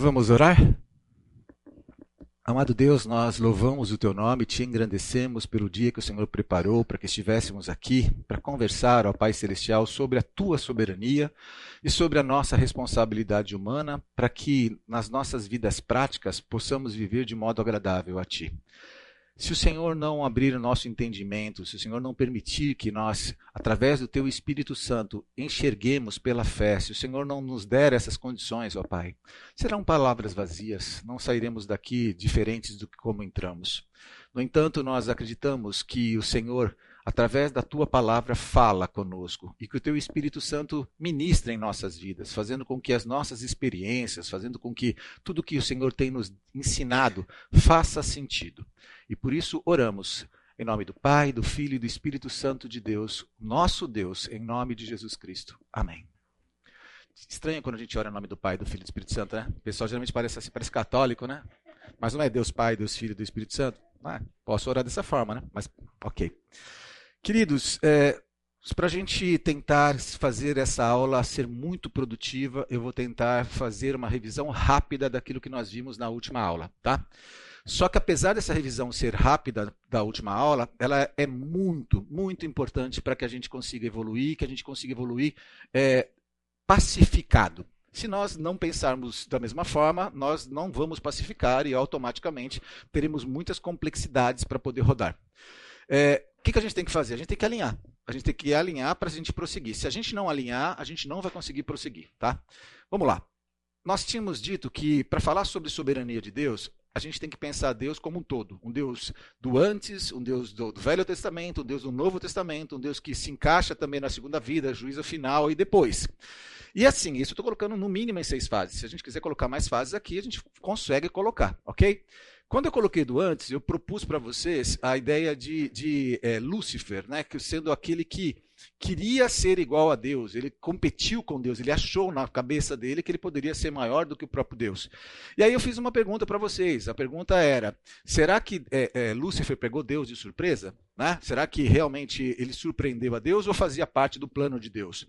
Vamos orar? Amado Deus, nós louvamos o teu nome, te engrandecemos pelo dia que o Senhor preparou para que estivéssemos aqui para conversar, ó Pai Celestial, sobre a tua soberania e sobre a nossa responsabilidade humana, para que nas nossas vidas práticas possamos viver de modo agradável a ti. Se o Senhor não abrir o nosso entendimento, se o Senhor não permitir que nós, através do Teu Espírito Santo, enxerguemos pela fé, se o Senhor não nos der essas condições, ó Pai, serão palavras vazias, não sairemos daqui diferentes do que como entramos. No entanto, nós acreditamos que o Senhor, através da Tua palavra, fala conosco e que o Teu Espírito Santo ministra em nossas vidas, fazendo com que as nossas experiências, fazendo com que tudo que o Senhor tem nos ensinado faça sentido. E por isso oramos em nome do Pai, do Filho e do Espírito Santo de Deus, nosso Deus, em nome de Jesus Cristo. Amém. Estranho quando a gente ora em nome do Pai, do Filho e do Espírito Santo, né? O pessoal geralmente parece assim, parece católico, né? Mas não é Deus Pai, Deus Filho e do Espírito Santo? Ah, posso orar dessa forma, né? Mas, ok. Queridos, é, para a gente tentar fazer essa aula ser muito produtiva, eu vou tentar fazer uma revisão rápida daquilo que nós vimos na última aula, tá? Só que apesar dessa revisão ser rápida da última aula, ela é muito, muito importante para que a gente consiga evoluir, que a gente consiga evoluir é, pacificado. Se nós não pensarmos da mesma forma, nós não vamos pacificar e automaticamente teremos muitas complexidades para poder rodar. É, o que, que a gente tem que fazer? A gente tem que alinhar. A gente tem que alinhar para a gente prosseguir. Se a gente não alinhar, a gente não vai conseguir prosseguir. Tá? Vamos lá. Nós tínhamos dito que para falar sobre soberania de Deus, a gente tem que pensar Deus como um todo. Um Deus do antes, um Deus do, Velho Testamento, um Deus do Novo Testamento, um Deus que se encaixa também na segunda vida, juízo final e depois. E assim, isso eu estou colocando no mínimo em seis fases. Se a gente quiser colocar mais fases aqui, a gente consegue colocar, ok? Quando eu coloquei do antes, eu propus para vocês a ideia de, de é, Lúcifer, né, que sendo aquele que queria ser igual a Deus, ele competiu com Deus, ele achou na cabeça dele que ele poderia ser maior do que o próprio Deus. E aí eu fiz uma pergunta para vocês. A pergunta era: será que é, é, Lúcifer pegou Deus de surpresa? Né? Será que realmente ele surpreendeu a Deus ou fazia parte do plano de Deus?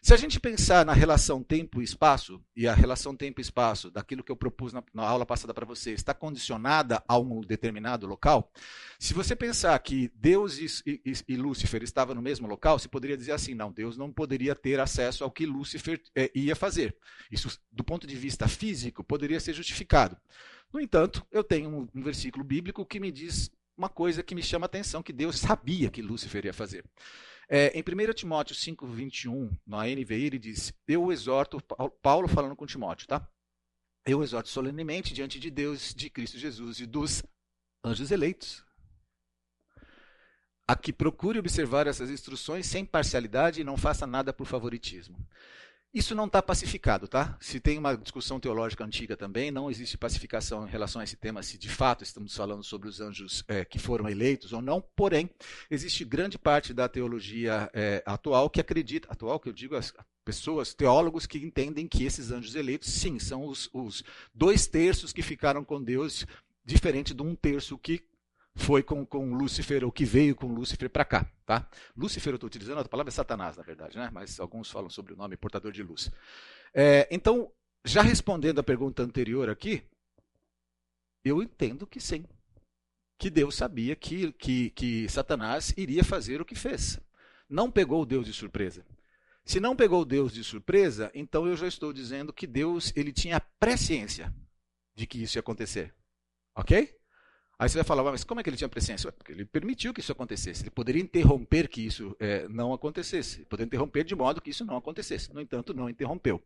Se a gente pensar na relação tempo e espaço, e a relação tempo e espaço, daquilo que eu propus na, na aula passada para vocês, está condicionada a um determinado local, se você pensar que Deus e, e, e, Lúcifer estavam no mesmo local, você poderia dizer assim: não, Deus não poderia ter acesso ao que Lúcifer é, ia fazer. Isso, do ponto de vista físico, poderia ser justificado. No entanto, eu tenho um, um versículo bíblico que me diz uma coisa que me chama a atenção, que Deus sabia que Lúcifer ia fazer. É, em 1 Timóteo 5, 21, na NVI, ele diz: Eu exorto, Paulo falando com Timóteo, tá? Eu exorto solenemente diante de Deus, de Cristo Jesus e dos anjos eleitos, a que procure observar essas instruções sem parcialidade e não faça nada por favoritismo. Isso não está pacificado, tá? Se tem uma discussão teológica antiga também, não existe pacificação em relação a esse tema, se de fato estamos falando sobre os anjos é, que foram eleitos ou não. Porém, existe grande parte da teologia é, atual que acredita, atual que eu digo, as pessoas, teólogos que entendem que esses anjos eleitos, sim, são os, os dois terços que ficaram com Deus, diferente de um terço que foi com, com Lúcifer, ou que veio com Lúcifer para cá. Tá? Lúcifer eu estou utilizando, a palavra é Satanás, na verdade, né? mas alguns falam sobre o nome portador de luz. É, então, já respondendo a pergunta anterior aqui, eu entendo que sim. Que Deus sabia que, que, que Satanás iria fazer o que fez. Não pegou Deus de surpresa. Se não pegou Deus de surpresa, então eu já estou dizendo que Deus ele tinha presciência de que isso ia acontecer. Ok? Aí você vai falar, mas como é que ele tinha presciência? Porque ele permitiu que isso acontecesse. Ele poderia interromper que isso é, não acontecesse. Poderia interromper de modo que isso não acontecesse. No entanto, não interrompeu.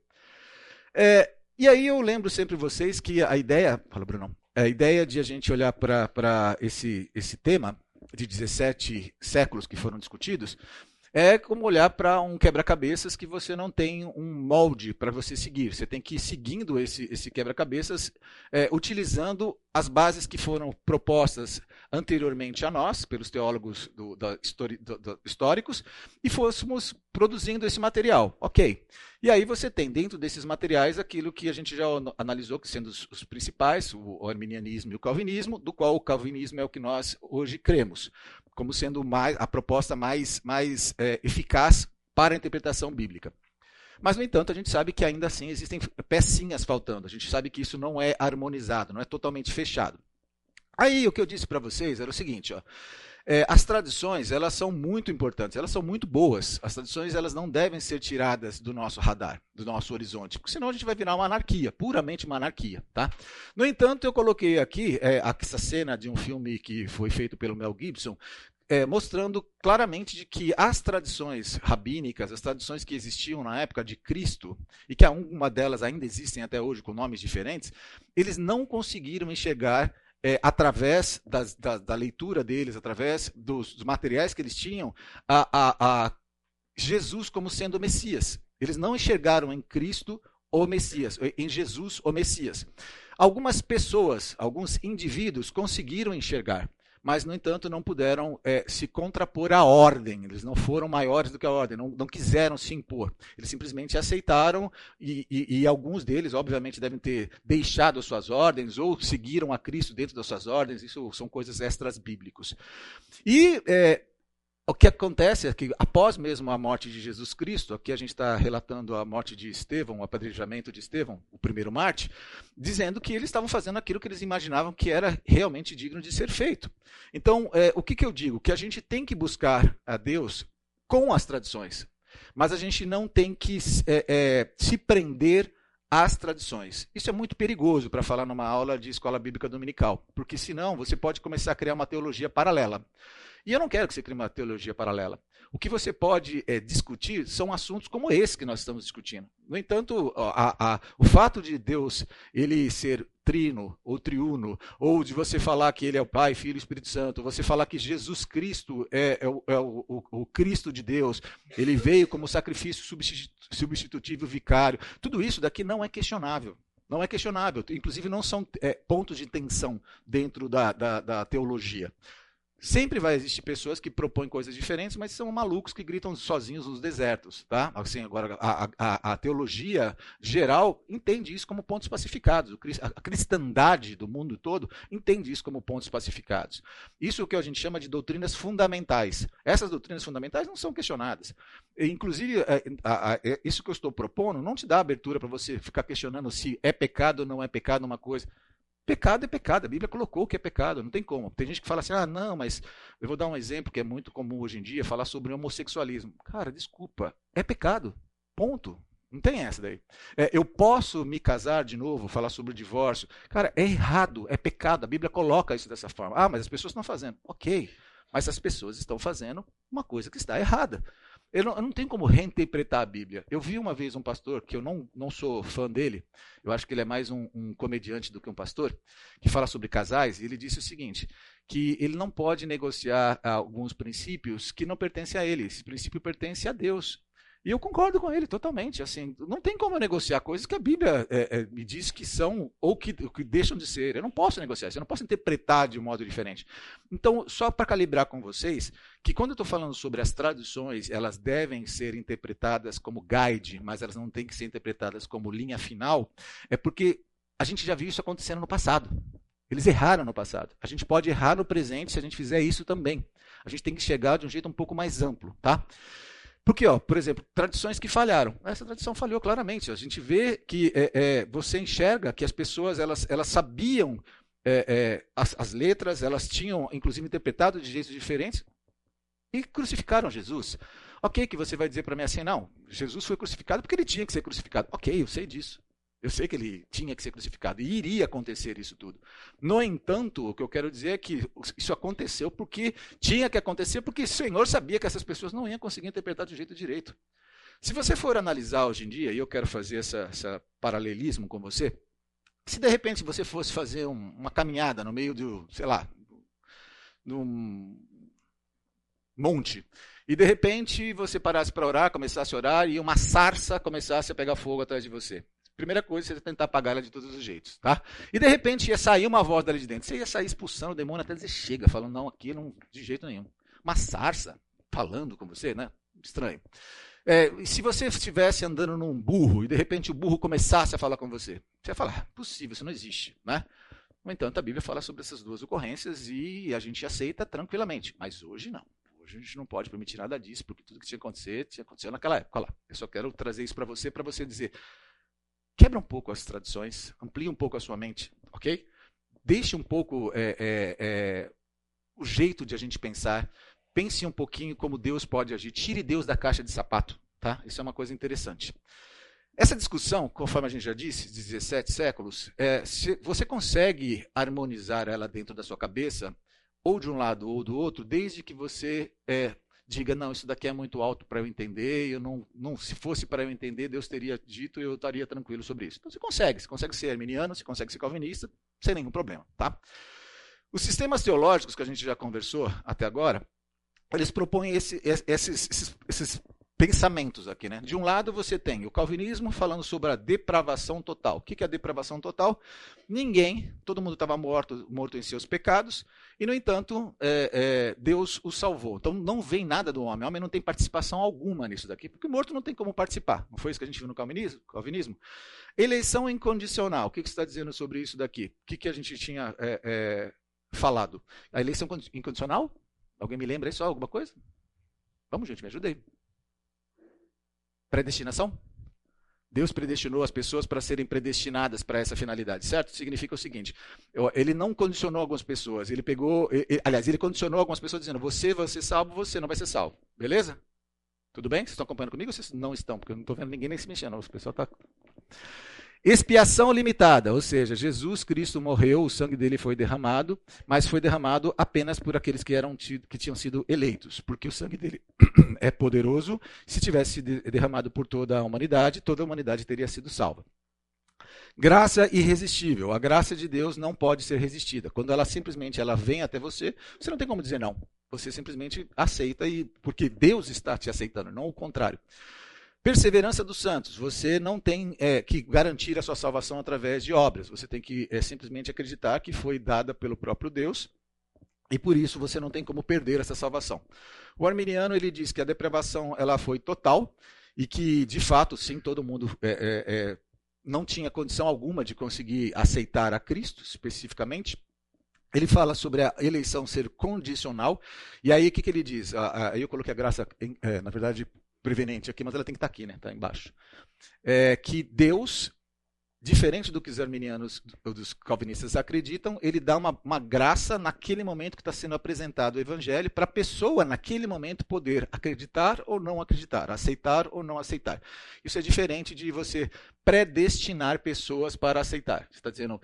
É, e aí eu lembro sempre vocês que a ideia, fala Bruno, a ideia de a gente olhar para esse, esse tema de 17 séculos que foram discutidos, é como olhar para um quebra-cabeças que você não tem um molde para você seguir. Você tem que ir seguindo esse, esse quebra-cabeças, é, utilizando as bases que foram propostas anteriormente a nós, pelos teólogos do, da, do, do, históricos, e fôssemos produzindo esse material. Ok. E aí você tem dentro desses materiais aquilo que a gente já analisou, que sendo os, os principais, o, arminianismo e o calvinismo, do qual o calvinismo é o que nós hoje cremos como sendo mais, a proposta mais, mais é, eficaz para a interpretação bíblica. Mas, no entanto, a gente sabe que ainda assim existem pecinhas faltando. A gente sabe que isso não é harmonizado, não é totalmente fechado. Aí, o que eu disse para vocês era o seguinte, ó. É, as tradições, elas são muito importantes, elas são muito boas. As tradições, elas não devem ser tiradas do nosso radar, do nosso horizonte, porque senão a gente vai virar uma anarquia, puramente uma anarquia, tá? No entanto, eu coloquei aqui é, essa cena de um filme que foi feito pelo Mel Gibson, é, mostrando claramente de que as tradições rabínicas, as tradições que existiam na época de Cristo, e que alguma delas ainda existem até hoje com nomes diferentes, eles não conseguiram enxergar é, através das, da, da, leitura deles, através dos, dos, materiais que eles tinham, a, a, a Jesus como sendo o Messias. Eles não enxergaram em Cristo o Messias, em Jesus o Messias. Algumas pessoas, alguns indivíduos conseguiram enxergar mas, no entanto, não puderam é, se contrapor à ordem. Eles não foram maiores do que a ordem, não, não quiseram se impor. Eles simplesmente aceitaram e, e, e, alguns deles, obviamente, devem ter deixado as suas ordens ou seguiram a Cristo dentro das suas ordens. Isso são coisas extras bíblicos. E é, o que acontece é que, após mesmo a morte de Jesus Cristo, aqui a gente está relatando a morte de Estevão, o apedrejamento de Estevão, o primeiro Marte, dizendo que eles estavam fazendo aquilo que eles imaginavam que era realmente digno de ser feito. Então, é, o que, que eu digo? Que a gente tem que buscar a Deus com as tradições, mas a gente não tem que é, é, se prender às tradições. Isso é muito perigoso para falar numa aula de escola bíblica dominical, porque senão você pode começar a criar uma teologia paralela. E eu não quero que você crie uma teologia paralela. O que você pode é, discutir são assuntos como esse que nós estamos discutindo. No entanto, a, a, o fato de Deus ele ser trino ou triuno, ou de você falar que ele é o Pai, Filho e Espírito Santo, você falar que Jesus Cristo é, é, o, é o, o, o, Cristo de Deus, ele veio como sacrifício substitutivo vicário, tudo isso daqui não é questionável. Não é questionável. Inclusive, não são é, pontos de tensão dentro da, da, da teologia. Sempre vai existir pessoas que propõem coisas diferentes, mas são malucos que gritam sozinhos nos desertos, tá? Assim, agora a, a, a teologia geral entende isso como pontos pacificados. A cristandade do mundo todo entende isso como pontos pacificados. Isso é o que a gente chama de doutrinas fundamentais. Essas doutrinas fundamentais não são questionadas. Inclusive, é, é, isso que eu estou propondo não te dá abertura para você ficar questionando se é pecado ou não é pecado uma coisa. Pecado é pecado, a Bíblia colocou que é pecado, não tem como. Tem gente que fala assim, ah, não, mas eu vou dar um exemplo que é muito comum hoje em dia, falar sobre homossexualismo. Cara, desculpa, é pecado, ponto. Não tem essa daí. É, eu posso me casar de novo, falar sobre o divórcio. Cara, é errado, é pecado, a Bíblia coloca isso dessa forma. Ah, mas as pessoas estão fazendo. Ok, mas as pessoas estão fazendo uma coisa que está errada. Eu não, eu não tenho como reinterpretar a Bíblia. Eu vi uma vez um pastor, que eu não, não sou fã dele, eu acho que ele é mais um, um comediante do que um pastor, que fala sobre casais, e ele disse o seguinte: que ele não pode negociar alguns princípios que não pertencem a ele. Esse princípio pertence a Deus. E eu concordo com ele totalmente. Assim, não tem como negociar coisas que a Bíblia é, é, me diz que são ou que, que, deixam de ser. Eu não posso negociar isso, eu não posso interpretar de um modo diferente. Então, só para calibrar com vocês, que quando eu estou falando sobre as traduções, elas devem ser interpretadas como guide, mas elas não têm que ser interpretadas como linha final, é porque a gente já viu isso acontecendo no passado. Eles erraram no passado. A gente pode errar no presente se a gente fizer isso também. A gente tem que chegar de um jeito um pouco mais amplo, tá? Porque, ó, por exemplo, tradições que falharam. Essa tradição falhou claramente. A gente vê que é, é, você enxerga que as pessoas elas, elas sabiam é, é as, as, letras, elas tinham, inclusive, interpretado de jeitos diferentes e crucificaram Jesus. Ok, que você vai dizer para mim assim, não, Jesus foi crucificado porque ele tinha que ser crucificado. Ok, eu sei disso. Eu sei que ele tinha que ser crucificado e iria acontecer isso tudo. No entanto, o que eu quero dizer é que isso aconteceu porque tinha que acontecer, porque o Senhor sabia que essas pessoas não iam conseguir interpretar do jeito direito. Se você for analisar hoje em dia, e eu quero fazer esse paralelismo com você, se de repente você fosse fazer um, uma caminhada no meio do, sei lá, num monte, e de repente você parasse para orar, começasse a orar e uma sarça começasse a pegar fogo atrás de você. Primeira coisa, você ia tentar apagar ela de todos os jeitos, tá? E de repente ia sair uma voz dali de dentro. Você ia sair expulsando o demônio até dizer chega, falando não, aqui não, de jeito nenhum. Uma sarça falando com você, né? Estranho. É, se você estivesse andando num burro e de repente o burro começasse a falar com você, você ia falar, ah, possível, isso não existe, né? No entanto, a Bíblia fala sobre essas duas ocorrências e a gente aceita tranquilamente. Mas hoje não. Hoje a gente não pode permitir nada disso, porque tudo que tinha que acontecer, tinha acontecido naquela época. Lá, eu só quero trazer isso para você, para você dizer, quebra um pouco as tradições, amplie um pouco a sua mente, ok? Deixe um pouco é, é, é, o jeito de a gente pensar, pense um pouquinho como Deus pode agir, tire Deus da caixa de sapato, tá? Isso é uma coisa interessante. Essa discussão, conforme a gente já disse, de 17 séculos, é, você consegue harmonizar ela dentro da sua cabeça, ou de um lado ou do outro, desde que você é, diga, não, isso daqui é muito alto para eu entender, eu não, não se fosse para eu entender, Deus teria dito e eu estaria tranquilo sobre isso. Então você consegue, você consegue ser arminiano, você consegue ser calvinista, sem nenhum problema. Tá? Os sistemas teológicos que a gente já conversou até agora, eles propõem esse, esses, esses, esses pensamentos aqui, né? De um lado você tem o calvinismo falando sobre a depravação total. O que é a depravação total? Ninguém, todo mundo estava morto, morto em seus pecados, e no entanto é, é, Deus o salvou. Então não vem nada do homem. O homem não tem participação alguma nisso daqui, porque morto não tem como participar. Não foi isso que a gente viu no calvinismo? calvinismo? Eleição incondicional. O que, você está dizendo sobre isso daqui? O que, a gente tinha é, é falado? A eleição incondicional? Alguém me lembra só alguma coisa? Vamos, gente, me ajudei. Predestinação? Deus predestinou as pessoas para serem predestinadas para essa finalidade, certo? Significa o seguinte: ele não condicionou algumas pessoas, ele pegou, ele, aliás, ele condicionou algumas pessoas dizendo: você vai ser salvo, você não vai ser salvo. Beleza? Tudo bem? Vocês estão acompanhando comigo vocês não estão? Porque eu não estou vendo ninguém nem se mexendo, o pessoal está. Expiação limitada, ou seja, Jesus Cristo morreu, o sangue dele foi derramado, mas foi derramado apenas por aqueles que eram que tinham sido eleitos, porque o sangue dele é poderoso. Se tivesse derramado por toda a humanidade, toda a humanidade teria sido salva. Graça irresistível. A graça de Deus não pode ser resistida. Quando ela simplesmente ela vem até você, você não tem como dizer não. Você simplesmente aceita e porque Deus está te aceitando, não o contrário. Perseverança dos santos. Você não tem é, que garantir a sua salvação através de obras. Você tem que é, simplesmente acreditar que foi dada pelo próprio Deus e por isso você não tem como perder essa salvação. O arminiano ele diz que a depravação ela foi total e que de fato sim todo mundo é, é, é não tinha condição alguma de conseguir aceitar a Cristo especificamente. Ele fala sobre a eleição ser condicional e aí o que, que ele diz? Aí eu coloquei a graça, é, na verdade prevenente aqui, mas ela tem que estar aqui, né? Está embaixo. É que Deus, diferente do que os arminianos, dos calvinistas acreditam, ele dá uma, uma graça naquele momento que está sendo apresentado o evangelho para a pessoa, naquele momento, poder acreditar ou não acreditar, aceitar ou não aceitar. Isso é diferente de você predestinar pessoas para aceitar. Você está dizendo,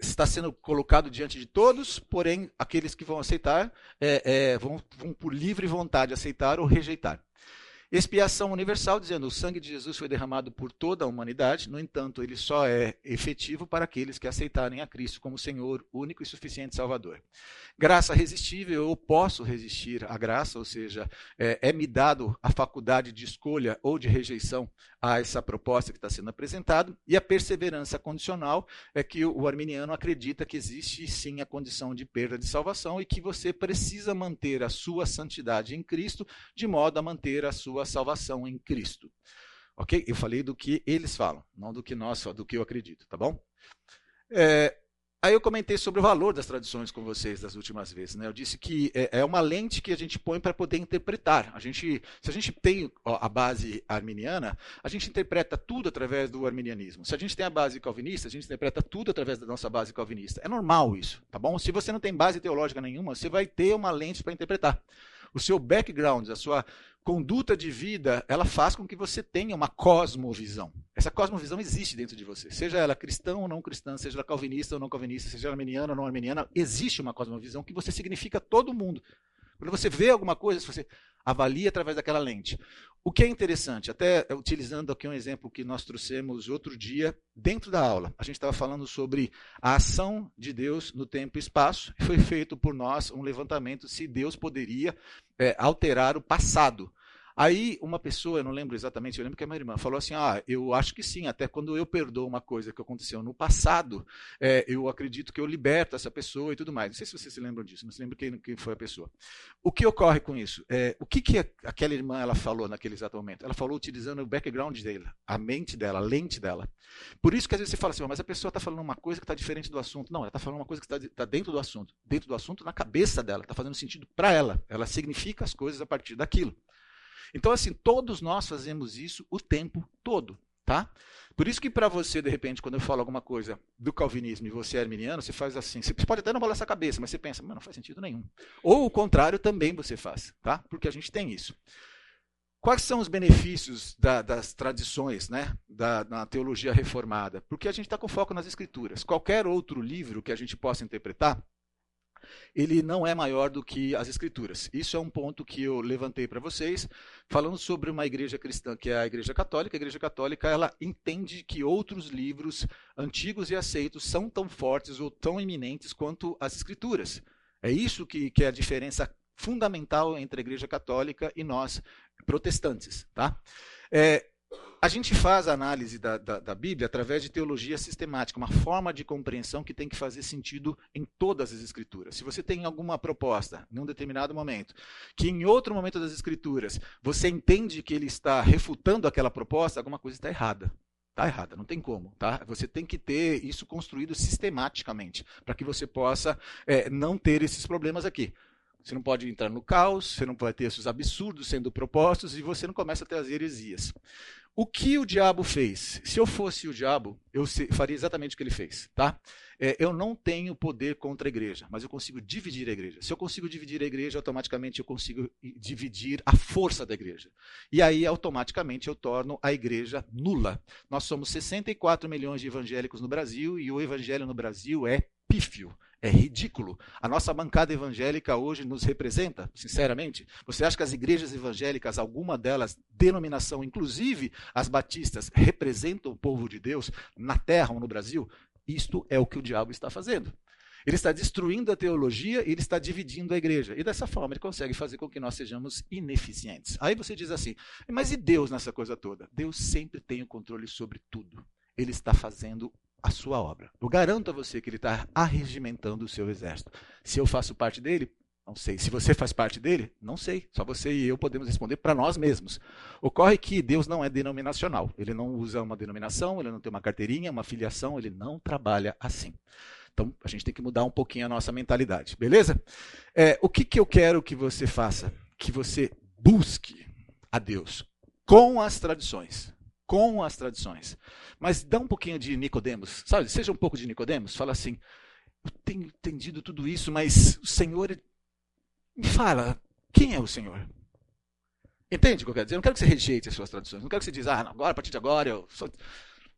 está sendo colocado diante de todos, porém aqueles que vão aceitar é, é, vão, vão por livre vontade aceitar ou rejeitar. Expiação universal, dizendo o sangue de Jesus foi derramado por toda a humanidade, no entanto, ele só é efetivo para aqueles que aceitarem a Cristo como Senhor, único e suficiente Salvador. Graça resistível, eu posso resistir à graça, ou seja, é, é me dado a faculdade de escolha ou de rejeição a essa proposta que está sendo apresentada, e a perseverança condicional é que o arminiano acredita que existe sim a condição de perda de salvação e que você precisa manter a sua santidade em Cristo, de modo a manter a sua salvação em Cristo. Ok? Eu falei do que eles falam, não do que nós, do que eu acredito, tá bom? É, Aí eu comentei sobre o valor das tradições com vocês das últimas vezes. Né? Eu disse que é, é uma lente que a gente põe para poder interpretar. A gente, se a gente tem a base arminiana, a gente interpreta tudo através do arminianismo. Se a gente tem a base calvinista, a gente interpreta tudo através da nossa base calvinista. É normal isso, tá bom? Se você não tem base teológica nenhuma, você vai ter uma lente para interpretar. O seu background, a sua conduta de vida, ela faz com que você tenha uma cosmovisão. Essa cosmovisão existe dentro de você. Seja ela cristã ou não cristã, seja ela calvinista ou não calvinista, seja ela arminiana ou não arminiana, existe uma cosmovisão que você significa todo mundo. Quando você vê alguma coisa, você avalia através daquela lente. O que é interessante, até utilizando aqui um exemplo que nós trouxemos outro dia, dentro da aula, a gente estava falando sobre a ação de Deus no tempo e espaço, e foi feito por nós um levantamento se Deus poderia é, alterar o passado. Aí uma pessoa, eu não lembro exatamente, eu lembro que é minha irmã, falou assim: Ah, eu acho que sim, até quando eu perdoo uma coisa que aconteceu no passado, é, eu acredito que eu liberto essa pessoa e tudo mais. Não sei se vocês se lembram disso, não se lembra quem, quem foi a pessoa. O que ocorre com isso? É, o que, que aquela irmã ela falou naquele exato momento? Ela falou utilizando o background dela, a mente dela, a lente dela. Por isso que às vezes você fala assim, mas a pessoa está falando uma coisa que está diferente do assunto. Não, ela está falando uma coisa que está tá dentro do assunto. Dentro do assunto, na cabeça dela, está fazendo sentido para ela. Ela significa as coisas a partir daquilo. Então, assim, todos nós fazemos isso o tempo todo. Tá? Por isso que para você, de repente, quando eu falo alguma coisa do calvinismo e você é arminiano, você faz assim. Você pode até não balançar a cabeça, mas você pensa, mas não faz sentido nenhum. Ou o contrário também você faz, tá? Porque a gente tem isso. Quais são os benefícios da, das tradições né, da, na teologia reformada? Porque a gente está com foco nas escrituras. Qualquer outro livro que a gente possa interpretar, ele não é maior do que as escrituras. Isso é um ponto que eu levantei para vocês, falando sobre uma igreja cristã, que é a igreja católica. A igreja católica, ela entende que outros livros antigos e aceitos são tão fortes ou tão eminentes quanto as escrituras. É isso que, que é a diferença fundamental entre a igreja católica e nós, protestantes. Tá? É, a gente faz a análise da, da, da, Bíblia através de teologia sistemática, uma forma de compreensão que tem que fazer sentido em todas as escrituras. Se você tem alguma proposta, em um determinado momento, que em outro momento das escrituras você entende que ele está refutando aquela proposta, alguma coisa está errada. Está errada, não tem como. Tá? Você tem que ter isso construído sistematicamente, para que você possa é, não ter esses problemas aqui. Você não pode entrar no caos, você não vai ter esses absurdos sendo propostos e você não começa a ter as heresias. O que o diabo fez? Se eu fosse o diabo, eu faria exatamente o que ele fez, tá? É, eu não tenho poder contra a igreja, mas eu consigo dividir a igreja. Se eu consigo dividir a igreja, automaticamente eu consigo dividir a força da igreja. E aí, automaticamente, eu torno a igreja nula. Nós somos 64 milhões de evangélicos no Brasil e o evangelho no Brasil é pífio. É ridículo. A nossa bancada evangélica hoje nos representa, sinceramente. Você acha que as igrejas evangélicas, alguma delas, denominação, inclusive as batistas, representam o povo de Deus na terra ou no Brasil? Isto é o que o diabo está fazendo. Ele está destruindo a teologia e ele está dividindo a igreja. E dessa forma ele consegue fazer com que nós sejamos ineficientes. Aí você diz assim: mas e Deus nessa coisa toda? Deus sempre tem o controle sobre tudo. Ele está fazendo a sua obra. Eu garanto a você que ele está arregimentando o seu exército. Se eu faço parte dele, não sei. Se você faz parte dele, não sei. Só você e eu podemos responder para nós mesmos. Ocorre que Deus não é denominacional. Ele não usa uma denominação, ele não tem uma carteirinha, uma filiação, ele não trabalha assim. Então a gente tem que mudar um pouquinho a nossa mentalidade, beleza? É, o que, que eu quero que você faça? Que você busque a Deus com as tradições com as tradições. Mas dá um pouquinho de Nicodemos, sabe? Seja um pouco de Nicodemos, fala assim: "Eu tenho entendido tudo isso, mas o Senhor me fala, quem é o Senhor?" Entende o que eu quero dizer? Eu não quero que você rejeite as suas tradições. Não quero que você diga, ah, agora, a partir de agora, eu sou.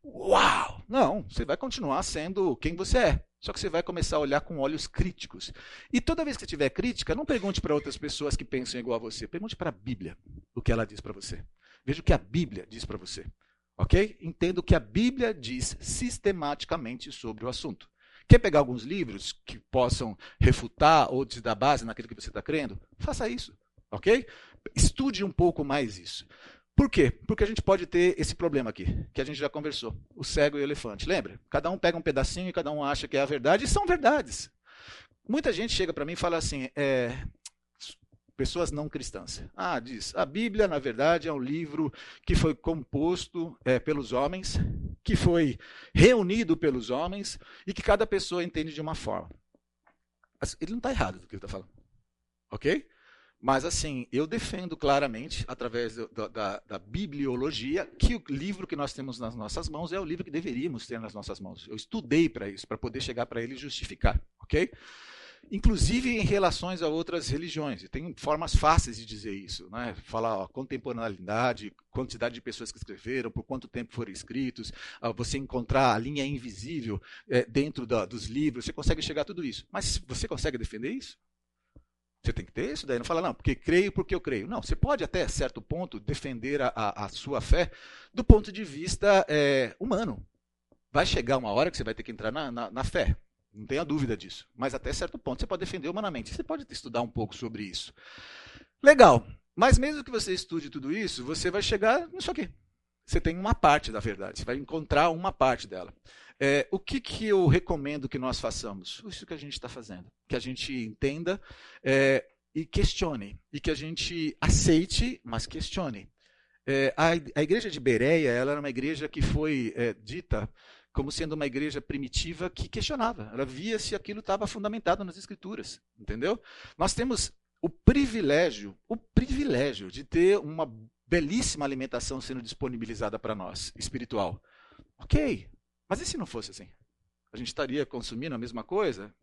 Uau! Não, você vai continuar sendo quem você é. Só que você vai começar a olhar com olhos críticos. E toda vez que tiver crítica, não pergunte para outras pessoas que pensam igual a você. Pergunte para a Bíblia o que ela diz para você. Veja o que a Bíblia diz para você. Ok? Entendo o que a Bíblia diz sistematicamente sobre o assunto. Quer pegar alguns livros que possam refutar ou te dar base naquilo que você está crendo? Faça isso. Ok? Estude um pouco mais isso. Por quê? Porque a gente pode ter esse problema aqui, que a gente já conversou: o cego e o elefante. Lembra? Cada um pega um pedacinho e cada um acha que é a verdade, e são verdades. Muita gente chega para mim e fala assim: é, pessoas não cristãs. Ah, diz, a Bíblia, na verdade, é um livro que foi composto é, pelos homens, que foi reunido pelos homens e que cada pessoa entende de uma forma. Ele não está errado do que ele está falando. Ok? Mas, assim, eu defendo claramente, através da, da, bibliologia, que o livro que nós temos nas nossas mãos é o livro que deveríamos ter nas nossas mãos. Eu estudei para isso, para poder chegar para ele e justificar. Ok? Inclusive em relações a outras religiões. E tem formas fáceis de dizer isso, né? falar ó, contemporaneidade, quantidade de pessoas que escreveram, por quanto tempo foram escritos, você encontrar a linha invisível é, dentro da, dos livros, você consegue chegar a tudo isso. Mas você consegue defender isso? Você tem que ter isso daí. Não fala, não, porque creio porque eu creio. Não, você pode até certo ponto defender a, a, a sua fé do ponto de vista é, humano. Vai chegar uma hora que você vai ter que entrar na, na, na fé. Não tenha dúvida disso. Mas até certo ponto você pode defender humanamente. Você pode estudar um pouco sobre isso. Legal. Mas mesmo que você estude tudo isso, você vai chegar nisso aqui. Você tem uma parte da verdade, você vai encontrar uma parte dela. É, o que, que eu recomendo que nós façamos? Isso que a gente está fazendo. Que a gente entenda é, e questione. E que a gente aceite, mas questione. É, a, a, igreja de Bereia ela era uma igreja que foi é, dita como sendo uma igreja primitiva que questionava. Ela via se aquilo estava fundamentado nas escrituras, entendeu? Nós temos o privilégio, o privilégio de ter uma belíssima alimentação sendo disponibilizada para nós, espiritual. Ok, mas e se não fosse assim? A gente estaria consumindo a mesma coisa?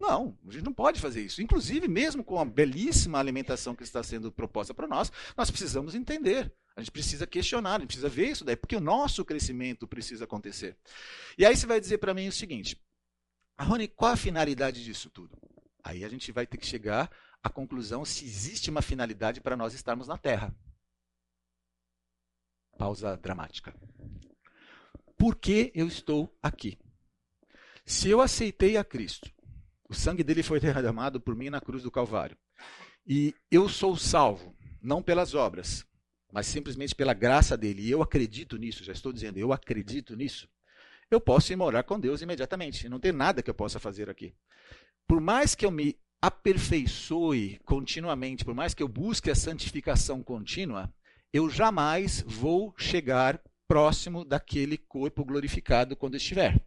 Não, a gente não pode fazer isso. Inclusive, mesmo com a belíssima alimentação que está sendo proposta para nós, nós precisamos entender. A gente precisa questionar, a gente precisa ver isso daí, porque o nosso crescimento precisa acontecer. E aí você vai dizer para mim o seguinte: Rony, qual a finalidade disso tudo? Aí a gente vai ter que chegar à conclusão se existe uma finalidade para nós estarmos na Terra. Pausa dramática. Por que eu estou aqui? Se eu aceitei a Cristo, o sangue dele foi derramado por mim na cruz do Calvário, e eu sou salvo, não pelas obras, mas simplesmente pela graça dele, e eu acredito nisso, já estou dizendo, eu acredito nisso, eu posso ir morar com Deus imediatamente. Não tem nada que eu possa fazer aqui. Por mais que eu me aperfeiçoe continuamente, por mais que eu busque a santificação contínua, eu jamais vou chegar próximo daquele corpo glorificado quando estiver.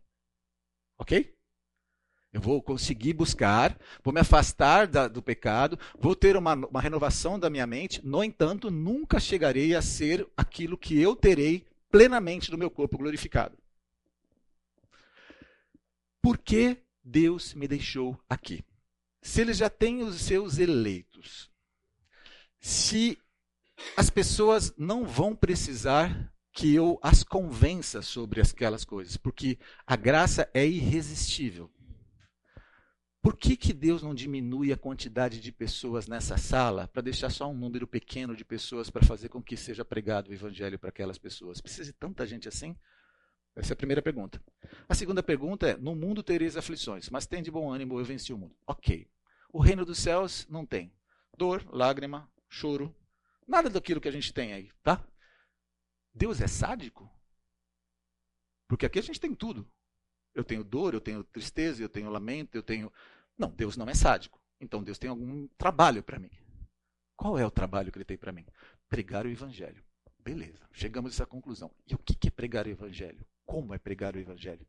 Ok? Eu vou conseguir buscar, vou me afastar da, do pecado, vou ter uma, uma renovação da minha mente, no entanto, nunca chegarei a ser aquilo que eu terei plenamente no meu corpo glorificado. Por que Deus me deixou aqui? Se Ele já tem os seus eleitos, se as pessoas não vão precisar que eu as convença sobre aquelas coisas, porque a graça é irresistível. Por que, que Deus não diminui a quantidade de pessoas nessa sala para deixar só um número pequeno de pessoas para fazer com que seja pregado o evangelho para aquelas pessoas? Precisa de tanta gente assim? Essa é a primeira pergunta. A segunda pergunta é: No mundo tereis aflições, mas tem de bom ânimo, eu venci o mundo. Ok. O reino dos céus não tem dor, lágrima, choro, nada daquilo que a gente tem aí, tá? Deus é sádico? Porque aqui a gente tem tudo. Eu tenho dor, eu tenho tristeza, eu tenho lamento, eu tenho não, Deus não é sádico. Então Deus tem algum trabalho para mim. Qual é o trabalho que ele tem para mim? Pregar o evangelho. Beleza, chegamos a essa conclusão. E o que é pregar o evangelho? Como é pregar o evangelho?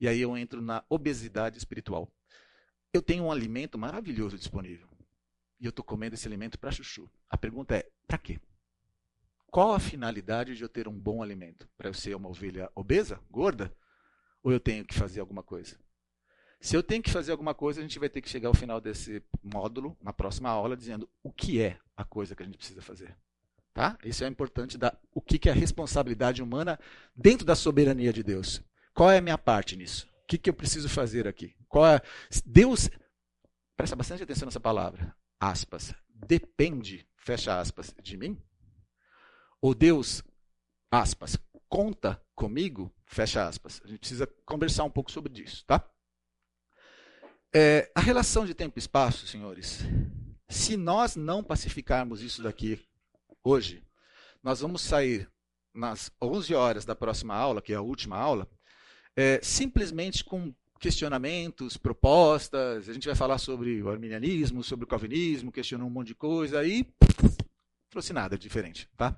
E aí eu entro na obesidade espiritual. Eu tenho um alimento maravilhoso disponível. E eu estou comendo esse alimento para chuchu. A pergunta é: para quê? Qual a finalidade de eu ter um bom alimento? Para eu ser uma ovelha obesa, gorda? Ou eu tenho que fazer alguma coisa? Se eu tenho que fazer alguma coisa, a gente vai ter que chegar ao final desse módulo, na próxima aula, dizendo o que é a coisa que a gente precisa fazer. Tá? Isso é importante da o que, que é a responsabilidade humana dentro da soberania de Deus. Qual é a minha parte nisso? O que, que eu preciso fazer aqui? Qual é, Deus, presta bastante atenção nessa palavra, aspas, depende, fecha aspas, de mim? Ou Deus, aspas, conta comigo, fecha aspas. A gente precisa conversar um pouco sobre isso, tá? É, a relação de tempo e espaço, senhores, se nós não pacificarmos isso daqui hoje, nós vamos sair nas 11 horas da próxima aula, que é a última aula, é, simplesmente com questionamentos, propostas. A gente vai falar sobre o arminianismo, sobre o calvinismo, questionando um monte de coisa e trouxe nada diferente, tá?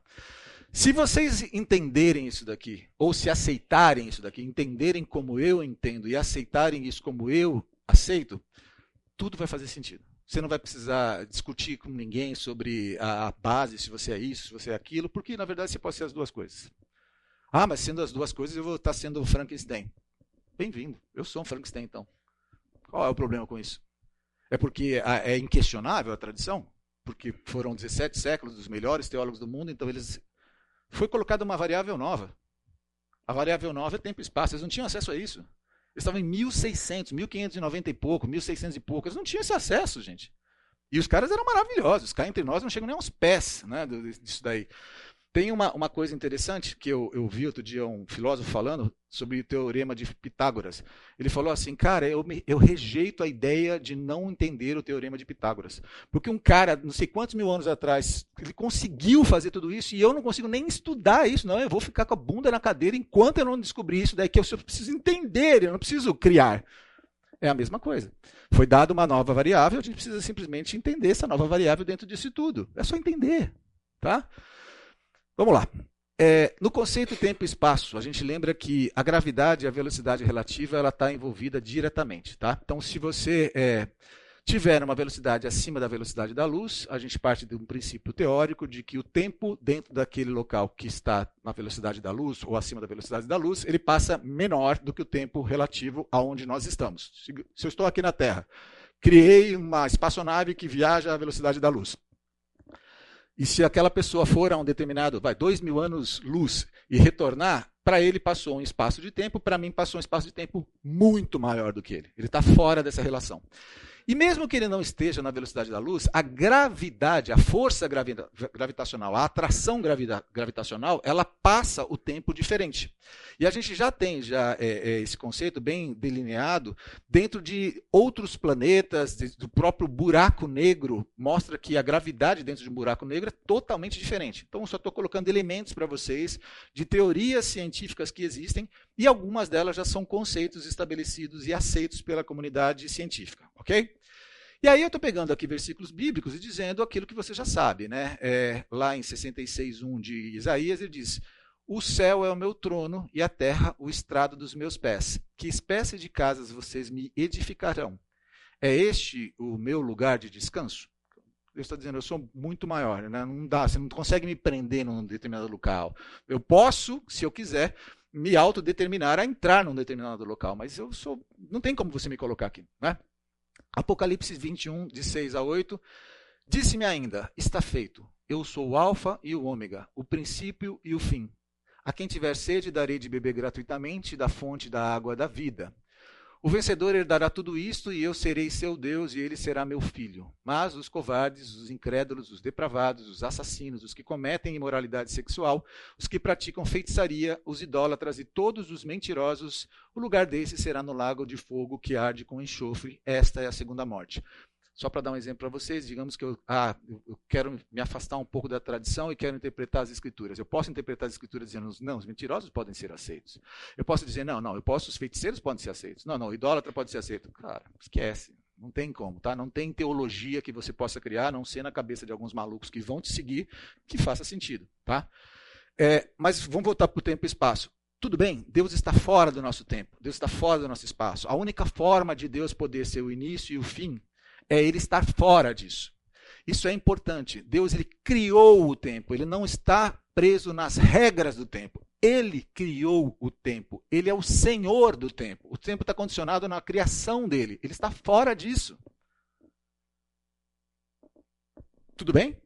Se vocês entenderem isso daqui, ou se aceitarem isso daqui, entenderem como eu entendo e aceitarem isso como eu aceito, tudo vai fazer sentido. Você não vai precisar discutir com ninguém sobre a base, se você é isso, se você é aquilo, porque na verdade você pode ser as duas coisas. Ah, mas sendo as duas coisas, eu vou estar sendo Frankenstein. Bem-vindo. Eu sou um Frankenstein, então. Qual é o problema com isso? É porque é inquestionável a tradição? Porque foram 17 séculos dos melhores teólogos do mundo, então eles. Foi colocada uma variável nova. A variável nova é tempo e espaço. Eles não tinham acesso a isso. Eles estavam em 1600, 1590 e pouco, 1600 e pouco. Eles não tinham esse acesso, gente. E os caras eram maravilhosos. Cá entre nós não chegam nem aos pés né, disso daí. Tem uma, uma coisa interessante que eu, eu vi outro dia um filósofo falando sobre o teorema de Pitágoras. Ele falou assim, cara, eu, me, eu rejeito a ideia de não entender o teorema de Pitágoras. Porque um cara, não sei quantos mil anos atrás, ele conseguiu fazer tudo isso e eu não consigo nem estudar isso. Não, eu vou ficar com a bunda na cadeira enquanto eu não descobrir isso. Daí que eu preciso entender, eu não preciso criar. É a mesma coisa. Foi dada uma nova variável, a gente precisa simplesmente entender essa nova variável dentro disso tudo. É só entender, tá? Vamos lá. É, no conceito tempo e espaço, a gente lembra que a gravidade e a velocidade relativa ela está envolvida diretamente. Tá? Então, se você é, tiver uma velocidade acima da velocidade da luz, a gente parte de um princípio teórico de que o tempo dentro daquele local que está na velocidade da luz ou acima da velocidade da luz, ele passa menor do que o tempo relativo aonde nós estamos. Se eu estou aqui na Terra, criei uma espaçonave que viaja à velocidade da luz. E se aquela pessoa for a um determinado, vai, dois mil anos luz e retornar, para ele passou um espaço de tempo, para mim passou um espaço de tempo muito maior do que ele. Ele está fora dessa relação. E mesmo que ele não esteja na velocidade da luz, a gravidade, a força gravita gravitacional, a atração gravita gravitacional, ela passa o tempo diferente. E a gente já tem já é, é, esse conceito bem delineado dentro de outros planetas, de, do próprio buraco negro, mostra que a gravidade dentro de um buraco negro é totalmente diferente. Então, eu só estou colocando elementos para vocês de teorias científicas que existem e algumas delas já são conceitos estabelecidos e aceitos pela comunidade científica, ok? E aí eu estou pegando aqui versículos bíblicos e dizendo aquilo que você já sabe. Né? É, lá em 66.1 de Isaías, ele diz, o céu é o meu trono e a terra o estrado dos meus pés. Que espécie de casas vocês me edificarão? É este o meu lugar de descanso? Deus está dizendo, eu sou muito maior, né? não dá, você não consegue me prender num determinado local. Eu posso, se eu quiser, me autodeterminar a entrar num determinado local, mas eu sou, não tem como você me colocar aqui, né? Apocalipse 21, de 6 a 8. Disse-me ainda: Está feito. Eu sou o Alfa e o Ômega, o princípio e o fim. A quem tiver sede, darei de beber gratuitamente da fonte da água da vida. O vencedor herdará tudo isto, e eu serei seu Deus, e ele será meu filho. Mas os covardes, os incrédulos, os depravados, os assassinos, os que cometem imoralidade sexual, os que praticam feitiçaria, os idólatras e todos os mentirosos, o lugar desses será no lago de fogo que arde com enxofre. Esta é a segunda morte. Só para dar um exemplo para vocês, digamos que eu, ah, eu quero me afastar um pouco da tradição e quero interpretar as escrituras. Eu posso interpretar as escrituras dizendo, não, os mentirosos podem ser aceitos. Eu posso dizer, não, não, eu posso, os feiticeiros podem ser aceitos. Não, não, o idólatra pode ser aceito. Cara, esquece. Não tem como, tá? Não tem teologia que você possa criar, a não ser na cabeça de alguns malucos que vão te seguir, que faça sentido, tá? É, mas vamos voltar para o tempo e espaço. Tudo bem, Deus está fora do nosso tempo, Deus está fora do nosso espaço. A única forma de Deus poder ser o início e o fim é ele estar fora disso. Isso é importante. Deus ele criou o tempo, ele não está preso nas regras do tempo. Ele criou o tempo, ele é o senhor do tempo. O tempo está condicionado na criação dele, ele está fora disso. Tudo bem?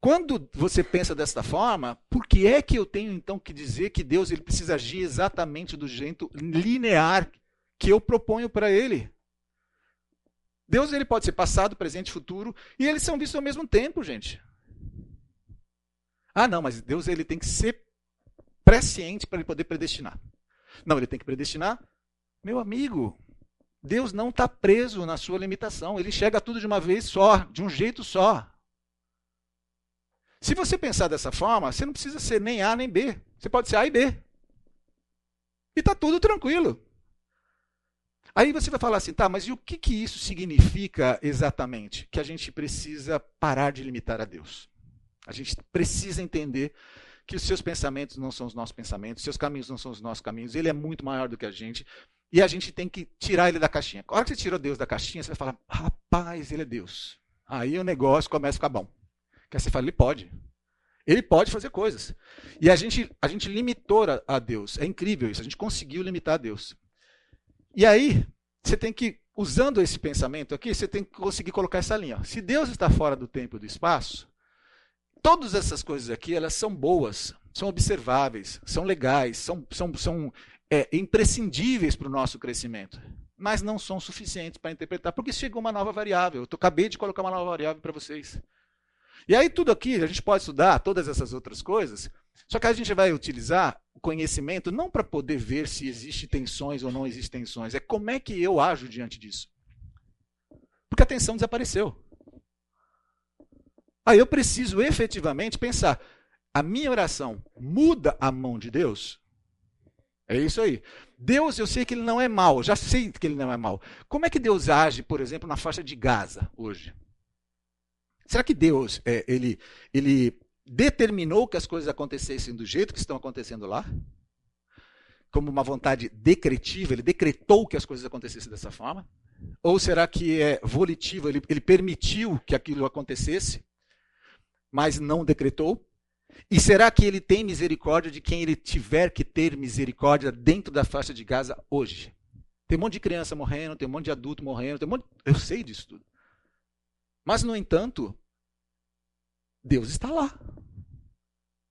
Quando você pensa desta forma, por que é que eu tenho então que dizer que Deus ele precisa agir exatamente do jeito linear que eu proponho para ele? Deus ele pode ser passado, presente, futuro, e eles são vistos ao mesmo tempo, gente. Ah, não, mas Deus ele tem que ser presciente para ele poder predestinar. Não, ele tem que predestinar. Meu amigo, Deus não está preso na sua limitação. Ele chega tudo de uma vez só, de um jeito só. Se você pensar dessa forma, você não precisa ser nem A nem B. Você pode ser A e B. E está tudo tranquilo. Aí você vai falar assim, tá, mas e o que, que isso significa exatamente? Que a gente precisa parar de limitar a Deus. A gente precisa entender que os seus pensamentos não são os nossos pensamentos, seus caminhos não são os nossos caminhos, ele é muito maior do que a gente, e a gente tem que tirar ele da caixinha. A hora que você tirou Deus da caixinha, você vai falar, rapaz, ele é Deus. Aí o negócio começa a ficar bom. Que aí você fala, ele pode. Ele pode fazer coisas. E a gente, a gente limitou a Deus. É incrível isso. A gente conseguiu limitar a Deus. E aí, você tem que, usando esse pensamento aqui, você tem que conseguir colocar essa linha. Se Deus está fora do tempo e do espaço, todas essas coisas aqui, elas são boas, são observáveis, são legais, são, são, são é, imprescindíveis para o nosso crescimento. Mas não são suficientes para interpretar, porque chegou uma nova variável. Eu acabei de colocar uma nova variável para vocês. E aí tudo aqui, a gente pode estudar todas essas outras coisas, só que a gente vai utilizar o conhecimento não para poder ver se existem tensões ou não existem tensões, é como é que eu ajo diante disso. Porque a tensão desapareceu. Aí eu preciso efetivamente pensar: a minha oração muda a mão de Deus? É isso aí. Deus, eu sei que ele não é mal, já sei que ele não é mal. Como é que Deus age, por exemplo, na faixa de Gaza hoje? Será que Deus, é, ele, ele determinou que as coisas acontecessem do jeito que estão acontecendo lá? Como uma vontade decretiva, ele decretou que as coisas acontecessem dessa forma? Ou será que é volitivo, ele, ele permitiu que aquilo acontecesse, mas não decretou? E será que ele tem misericórdia de quem ele tiver que ter misericórdia dentro da faixa de Gaza hoje? Tem um monte de criança morrendo, tem um monte de adulto morrendo, tem um monte... eu sei disso tudo. Mas, no entanto, Deus está lá.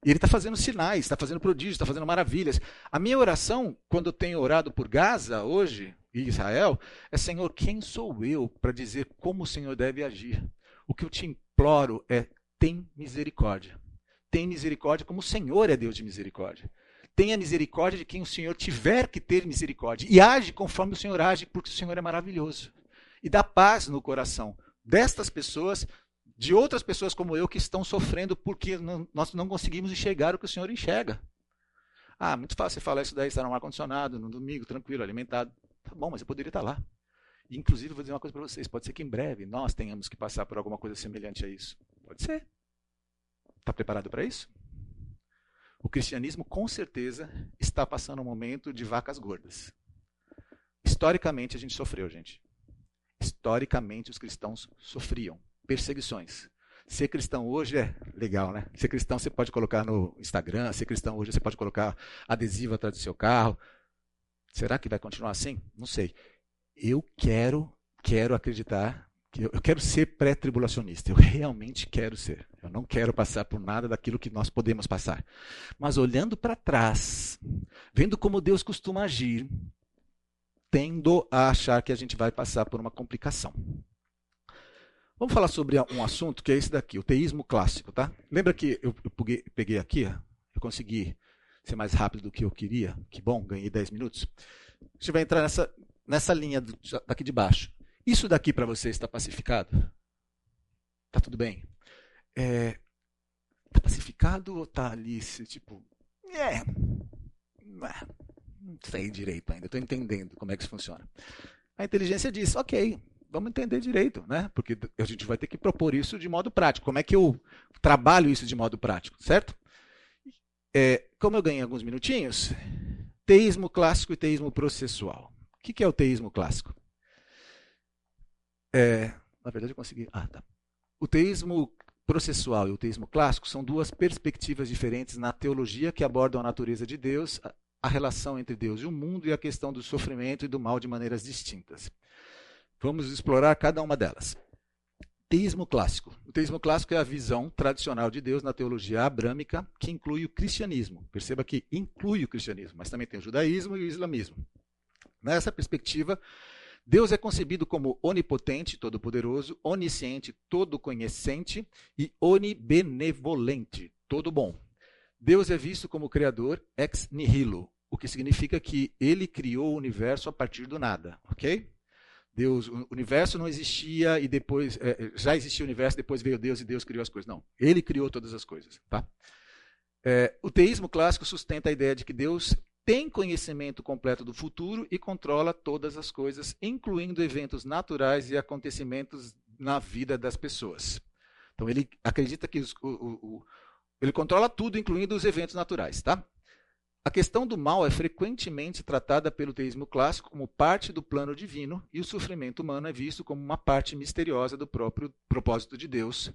Ele está fazendo sinais, está fazendo prodígios, está fazendo maravilhas. A minha oração, quando eu tenho orado por Gaza hoje, e Israel, é Senhor, quem sou eu para dizer como o Senhor deve agir? O que eu te imploro é, tem misericórdia. Tem misericórdia como o Senhor é Deus de misericórdia. Tenha misericórdia de quem o Senhor tiver que ter misericórdia. E age conforme o Senhor age, porque o Senhor é maravilhoso. E dá paz no coração destas pessoas, de outras pessoas como eu que estão sofrendo porque nós não conseguimos enxergar o que o Senhor enxerga. Ah, muito fácil você falar isso daí, estar no ar-condicionado, no domingo, tranquilo, alimentado. Tá bom, mas eu poderia estar lá. Inclusive, vou dizer uma coisa para vocês: pode ser que em breve nós tenhamos que passar por alguma coisa semelhante a isso. Pode ser. Está preparado para isso? O cristianismo, com certeza, está passando um momento de vacas gordas. Historicamente, a gente sofreu, gente. Historicamente, os cristãos sofriam perseguições. Ser cristão hoje é legal, né? Ser cristão você pode colocar no Instagram, ser cristão hoje você pode colocar adesivo atrás do seu carro. Será que vai continuar assim? Não sei. Eu quero, quero acreditar que eu, eu quero ser pré-tribulacionista. Eu realmente quero ser. Eu não quero passar por nada daquilo que nós podemos passar. Mas olhando para trás, vendo como Deus costuma agir, tendo a achar que a gente vai passar por uma complicação. Vamos falar sobre um assunto que é esse daqui, o teísmo clássico, tá? Lembra que eu peguei, aqui, eu consegui ser mais rápido do que eu queria, que bom, ganhei 10 minutos. A gente vai entrar nessa, nessa linha daqui de baixo. Isso daqui para você está pacificado? Tá tudo bem? É, tá pacificado ou tá ali, tipo, é, não sei direito ainda, estou entendendo como é que isso funciona. A inteligência diz, ok, vamos entender direito, né? Porque a gente vai ter que propor isso de modo prático. Como é que eu trabalho isso de modo prático, certo? É, como eu ganhei alguns minutinhos, teísmo clássico e teísmo processual. O que é o teísmo clássico? É, na verdade, eu consegui. Ah, tá. O teísmo processual e o teísmo clássico são duas perspectivas diferentes na teologia que abordam a natureza de Deus, a relação entre Deus e o mundo e a questão do sofrimento e do mal de maneiras distintas. Vamos explorar cada uma delas. Teísmo clássico. O teísmo clássico é a visão tradicional de Deus na teologia abrâmica, que inclui o cristianismo. Perceba que inclui o cristianismo, mas também tem o judaísmo e o islamismo. Nessa perspectiva, Deus é concebido como onipotente, todo-poderoso, onisciente, todo-conhecente e onibenevolente, todo bom. Deus é visto como criador ex nihilo, o que significa que ele criou o universo a partir do nada, ok? Deus, o universo não existia e depois é, é, já existia o universo, depois veio Deus e Deus criou as coisas. Não, Ele criou todas as coisas, tá? É, o teísmo clássico sustenta a ideia de que Deus tem conhecimento completo do futuro e controla todas as coisas, incluindo eventos naturais e acontecimentos na vida das pessoas. Então ele acredita que os, o, o, ele controla tudo, incluindo os eventos naturais, tá? A questão do mal é frequentemente tratada pelo teísmo clássico como parte do plano divino e o sofrimento humano é visto como uma parte misteriosa do próprio propósito de Deus,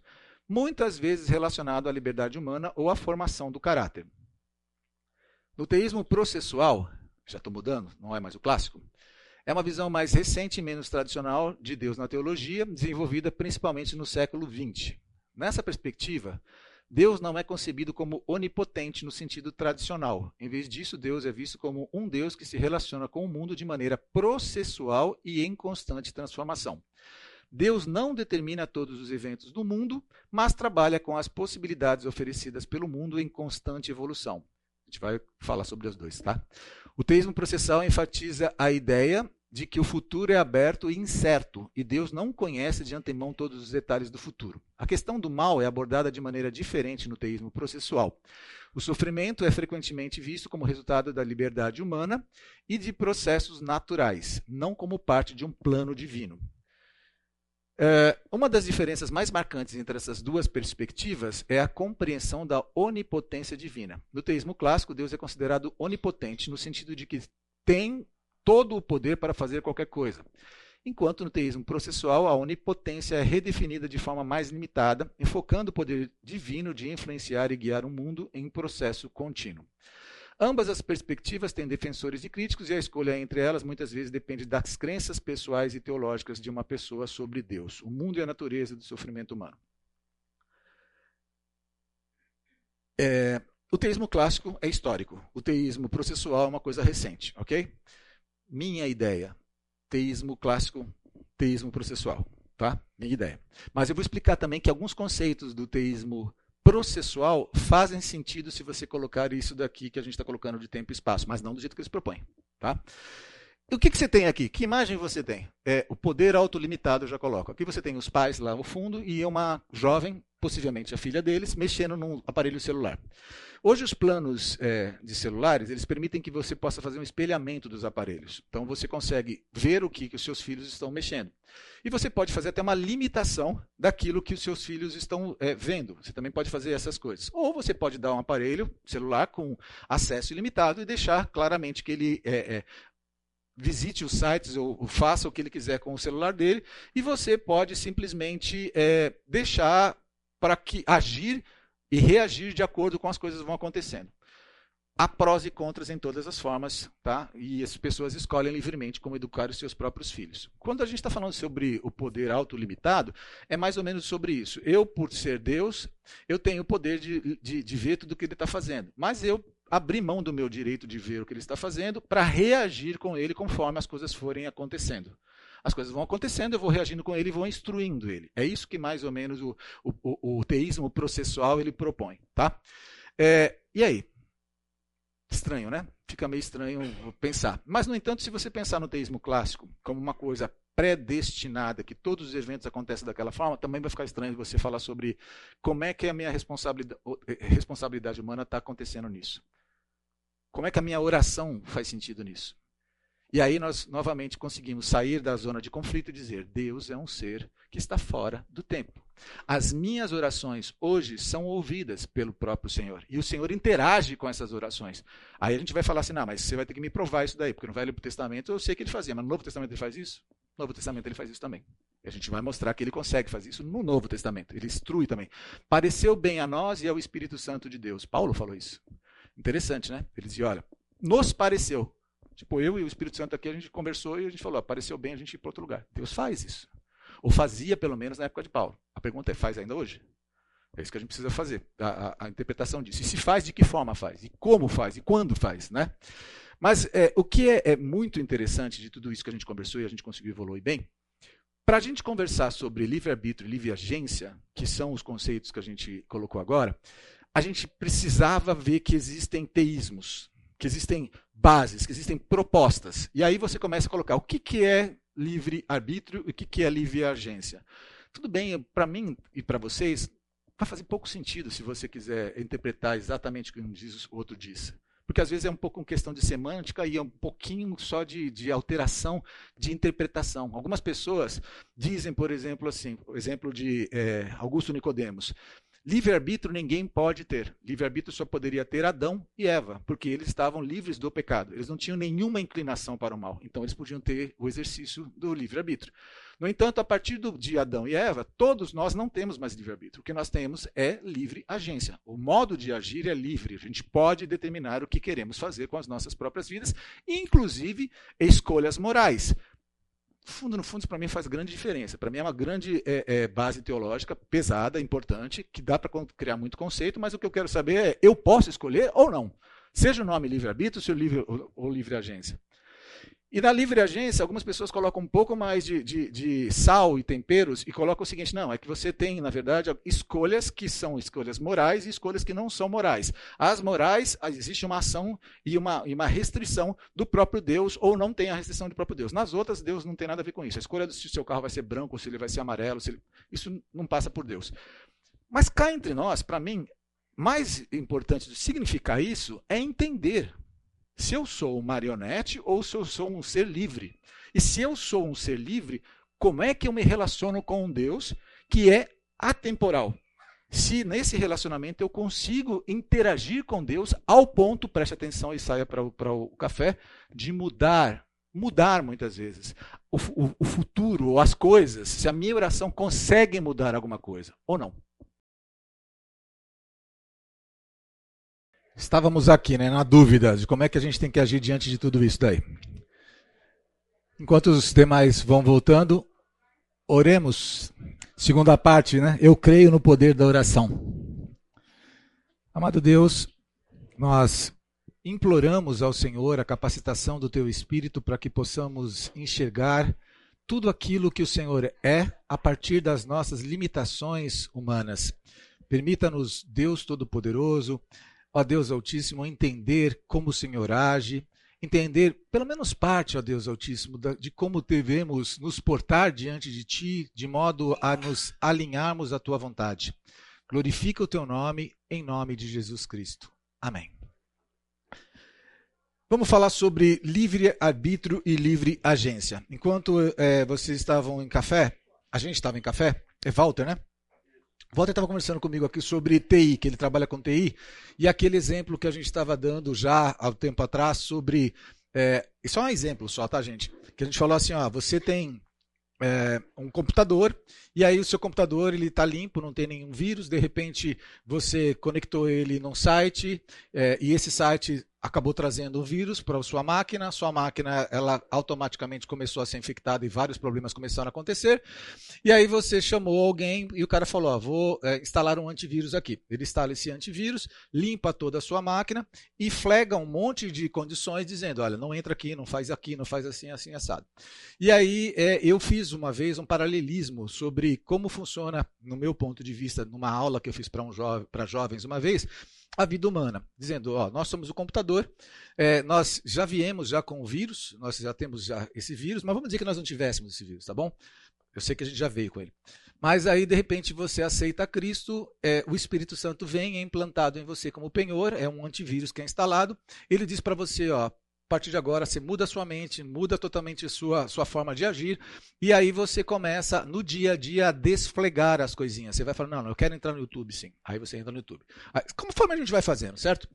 muitas vezes relacionado à liberdade humana ou à formação do caráter. No teísmo processual, já estou mudando, não é mais o clássico, é uma visão mais recente e menos tradicional de Deus na teologia, desenvolvida principalmente no século XX. Nessa perspectiva, Deus não é concebido como onipotente no sentido tradicional. Em vez disso, Deus é visto como um Deus que se relaciona com o mundo de maneira processual e em constante transformação. Deus não determina todos os eventos do mundo, mas trabalha com as possibilidades oferecidas pelo mundo em constante evolução. A gente vai falar sobre os dois, tá? O teísmo processual enfatiza a ideia de que o futuro é aberto e incerto, e Deus não conhece de antemão todos os detalhes do futuro. A questão do mal é abordada de maneira diferente no teísmo processual. O sofrimento é frequentemente visto como resultado da liberdade humana e de processos naturais, não como parte de um plano divino. É, uma das diferenças mais marcantes entre essas duas perspectivas é a compreensão da onipotência divina. No teísmo clássico, Deus é considerado onipotente no sentido de que tem todo o poder para fazer qualquer coisa. Enquanto no teísmo processual, a onipotência é redefinida de forma mais limitada, enfocando o poder divino de influenciar e guiar o mundo em processo contínuo. Ambas as perspectivas têm defensores e críticos, e a escolha entre elas muitas vezes depende das crenças pessoais e teológicas de uma pessoa sobre Deus, o mundo e a natureza do sofrimento humano. É, o teísmo clássico é histórico, o teísmo processual é uma coisa recente, ok? Minha ideia. Teísmo clássico, teísmo processual. Tá? Minha ideia. Mas eu vou explicar também que alguns conceitos do teísmo processual fazem sentido se você colocar isso daqui que a gente está colocando de tempo e espaço, mas não do jeito que eles propõem. Tá? E o que, que você tem aqui? Que imagem você tem? É o poder autolimitado, eu já coloco. Aqui você tem os pais lá no fundo e uma jovem, possivelmente a filha deles, mexendo num aparelho celular. Hoje os planos é, de celulares eles permitem que você possa fazer um espelhamento dos aparelhos. Então você consegue ver o que, que os seus filhos estão mexendo. E você pode fazer até uma limitação daquilo que os seus filhos estão é, vendo. Você também pode fazer essas coisas. Ou você pode dar um aparelho celular com acesso ilimitado e deixar claramente que ele é, é visite os sites ou, faça o que ele quiser com o celular dele. E você pode simplesmente é, deixar para que agir e reagir de acordo com as coisas que vão acontecendo. Há prós e contras em todas as formas, tá? E as pessoas escolhem livremente como educar os seus próprios filhos. Quando a gente está falando sobre o poder autolimitado, é mais ou menos sobre isso. Eu, por ser Deus, eu tenho o poder de, de, de ver tudo o que ele está fazendo. Mas eu abri mão do meu direito de ver o que ele está fazendo para reagir com ele conforme as coisas forem acontecendo as coisas vão acontecendo, eu vou reagindo com ele e vou instruindo ele. É isso que mais ou menos o, o, o teísmo processual ele propõe. Tá? É, e aí? Estranho, né? Fica meio estranho pensar. Mas, no entanto, se você pensar no teísmo clássico como uma coisa predestinada, que todos os eventos acontecem daquela forma, também vai ficar estranho você falar sobre como é que a minha responsabilidade, responsabilidade humana está acontecendo nisso. Como é que a minha oração faz sentido nisso? E aí nós novamente conseguimos sair da zona de conflito e dizer: Deus é um ser que está fora do tempo. As minhas orações hoje são ouvidas pelo próprio Senhor. E o Senhor interage com essas orações. Aí a gente vai falar assim: não, mas você vai ter que me provar isso daí, porque no Velho Testamento eu sei que ele fazia, mas no Novo Testamento ele faz isso? No Novo Testamento ele faz isso também. E a gente vai mostrar que ele consegue fazer isso no Novo Testamento. Ele instrui também. Pareceu bem a nós e ao Espírito Santo de Deus. Paulo falou isso. Interessante, né? Ele dizia: olha, nos pareceu. Tipo, eu e o Espírito Santo aqui, a gente conversou e a gente falou, apareceu bem a gente ir para outro lugar. Deus faz isso. Ou fazia, pelo menos, na época de Paulo. A pergunta é, faz ainda hoje? É isso que a gente precisa fazer, a, a, a interpretação disso. E se faz, de que forma faz? E como faz? E quando faz? Né? Mas é, o que é, é muito interessante de tudo isso que a gente conversou e a gente conseguiu evoluir bem, para a gente conversar sobre livre-arbítrio e livre-agência, que são os conceitos que a gente colocou agora, a gente precisava ver que existem teísmos, que existem bases, que existem propostas. E aí você começa a colocar o que, que é livre-arbítrio e o que, que é livre-agência. Tudo bem, para mim e para vocês, vai fazer pouco sentido se você quiser interpretar exatamente o que um diz, o outro diz. Porque às vezes é um pouco uma questão de semântica e é um pouquinho só de, de alteração de interpretação. Algumas pessoas dizem, por exemplo, assim, o exemplo de é, Augusto Nicodemos. Livre-arbítrio ninguém pode ter. Livre-arbítrio só poderia ter Adão e Eva, porque eles estavam livres do pecado. Eles não tinham nenhuma inclinação para o mal. Então eles podiam ter o exercício do livre-arbítrio. No entanto, a partir do, de Adão e Eva, todos nós não temos mais livre-arbítrio. O que nós temos é livre agência. O modo de agir é livre. A gente pode determinar o que queremos fazer com as nossas próprias vidas, inclusive escolhas morais fundo, no fundo, para mim faz grande diferença. Para mim é uma grande é, é, base teológica, pesada, importante, que dá para criar muito conceito, mas o que eu quero saber é, eu posso escolher ou não? Seja o nome livre-arbítrio, seja livre ou, ou livre-agência. E na livre agência, algumas pessoas colocam um pouco mais de, de, de, sal e temperos e colocam o seguinte: não, é que você tem, na verdade, escolhas que são escolhas morais e escolhas que não são morais. As morais, existe uma ação e uma, e uma restrição do próprio Deus, ou não tem a restrição do próprio Deus. Nas outras, Deus não tem nada a ver com isso. A escolha se o seu carro vai ser branco, se ele vai ser amarelo, ele... isso não passa por Deus. Mas cá entre nós, para mim, mais importante de significar isso é entender se eu sou marionete ou se eu sou um ser livre. E se eu sou um ser livre, como é que eu me relaciono com um Deus que é atemporal? Se nesse relacionamento eu consigo interagir com Deus ao ponto, preste atenção e saia para o café, de mudar, mudar muitas vezes o, o, o futuro ou as coisas, se a minha oração consegue mudar alguma coisa ou não. Estávamos aqui, né, na dúvida de como é que a gente tem que agir diante de tudo isso daí. Enquanto os demais vão voltando, oremos. Segunda parte, né? Eu creio no poder da oração. Amado Deus, nós imploramos ao Senhor a capacitação do teu espírito para que possamos enxergar tudo aquilo que o Senhor é a partir das nossas limitações humanas. Permita-nos, Deus Todo-Poderoso, ó Deus Altíssimo, entender como o Senhor age, entender pelo menos parte, ó Deus Altíssimo, de como devemos nos portar diante de Ti, de modo a nos alinharmos à Tua vontade. Glorifica o Teu nome, em nome de Jesus Cristo. Amém. Vamos falar sobre livre arbítrio e livre agência. Enquanto é, vocês estavam em café, a gente estava em café, é Walter, né? Walter estava conversando comigo aqui sobre TI, que ele trabalha com TI, e aquele exemplo que a gente estava dando já há um tempo atrás sobre. É, isso é um exemplo só, tá, gente? Que a gente falou assim: ó, você tem é, um computador e aí o seu computador ele está limpo, não tem nenhum vírus. De repente você conectou ele num site é, e esse site acabou trazendo um vírus para sua máquina, sua máquina ela automaticamente começou a ser infectada e vários problemas começaram a acontecer. E aí você chamou alguém e o cara falou: vou é, instalar um antivírus aqui. Ele instala esse antivírus, limpa toda a sua máquina e flega um monte de condições dizendo: olha, não entra aqui, não faz aqui, não faz assim, assim, assado. E aí é, eu fiz uma vez um paralelismo sobre como funciona, no meu ponto de vista, numa aula que eu fiz para um jovem, para jovens uma vez a vida humana, dizendo, ó, nós somos o computador, é, nós já viemos já com o vírus, nós já temos já esse vírus, mas vamos dizer que nós não tivéssemos esse vírus, tá bom? Eu sei que a gente já veio com ele. Mas aí, de repente, você aceita Cristo, é, o Espírito Santo vem, é implantado em você como penhor, é um antivírus que é instalado, ele diz para você, ó, a partir de agora você muda sua mente, muda totalmente sua, sua forma de agir, e aí você começa no dia a dia a desflegar as coisinhas. Você vai falar, não, não, eu quero entrar no YouTube, sim. Aí você entra no YouTube. Conforme a gente vai fazendo, certo?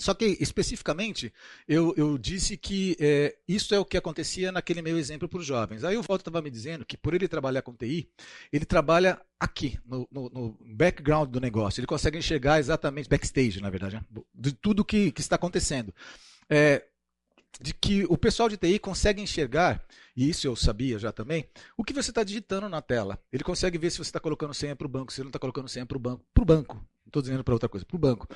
Só que, especificamente, eu, eu disse que é, isso é o que acontecia naquele meu exemplo para os jovens. Aí o Walter estava me dizendo que, por ele trabalhar com TI, ele trabalha aqui, no, no, no, background do negócio. Ele consegue enxergar exatamente, backstage, na verdade, né? de tudo que, que está acontecendo. É, de que o pessoal de TI consegue enxergar, e isso eu sabia já também, o que você está digitando na tela. Ele consegue ver se você está colocando senha para o banco, se você não está colocando senha para o banco. Para o banco. Estou dizendo para outra coisa, para o banco.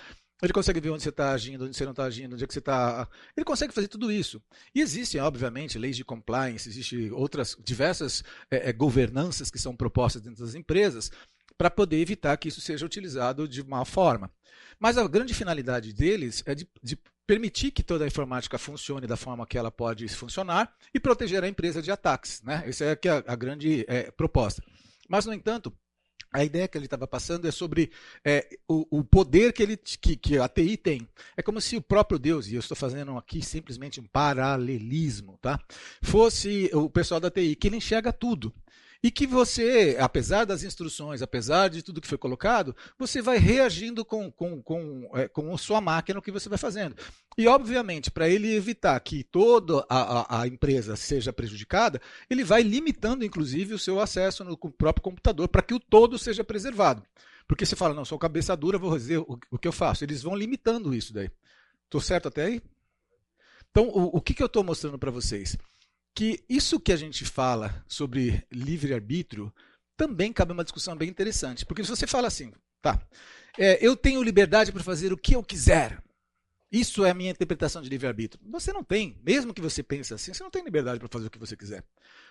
Ele consegue ver onde você está agindo, onde você não está agindo, onde é que você está. Ele consegue fazer tudo isso. E existem, obviamente, leis de compliance, existem outras diversas é, é, governanças que são propostas dentro das empresas para poder evitar que isso seja utilizado de má forma. Mas a grande finalidade deles é de, de permitir que toda a informática funcione da forma que ela pode funcionar e proteger a empresa de ataques. Né? Essa é, a, a grande é, proposta. Mas, no entanto, a ideia que ele estava passando é sobre é, o, o, poder que, ele, que, que, a TI tem. É como se o próprio Deus, e eu estou fazendo aqui simplesmente um paralelismo, tá? fosse o pessoal da TI, que ele enxerga tudo. E que você, apesar das instruções, apesar de tudo que foi colocado, você vai reagindo com, com, com, é, com sua máquina o que você vai fazendo. E, obviamente, para ele evitar que toda a, a, a, empresa seja prejudicada, ele vai limitando, inclusive, o seu acesso no próprio computador para que o todo seja preservado. Porque você fala, não, sou cabeça dura, vou fazer o, o que eu faço. Eles vão limitando isso daí. Estou certo até aí? Então, o, o que, que eu estou mostrando para vocês? Que isso que a gente fala sobre livre-arbítrio também cabe uma discussão bem interessante. Porque se você fala assim, tá, é, eu tenho liberdade para fazer o que eu quiser, Isso é a minha interpretação de livre-arbítrio. Você não tem, mesmo que você pense assim, você não tem liberdade para fazer o que você quiser.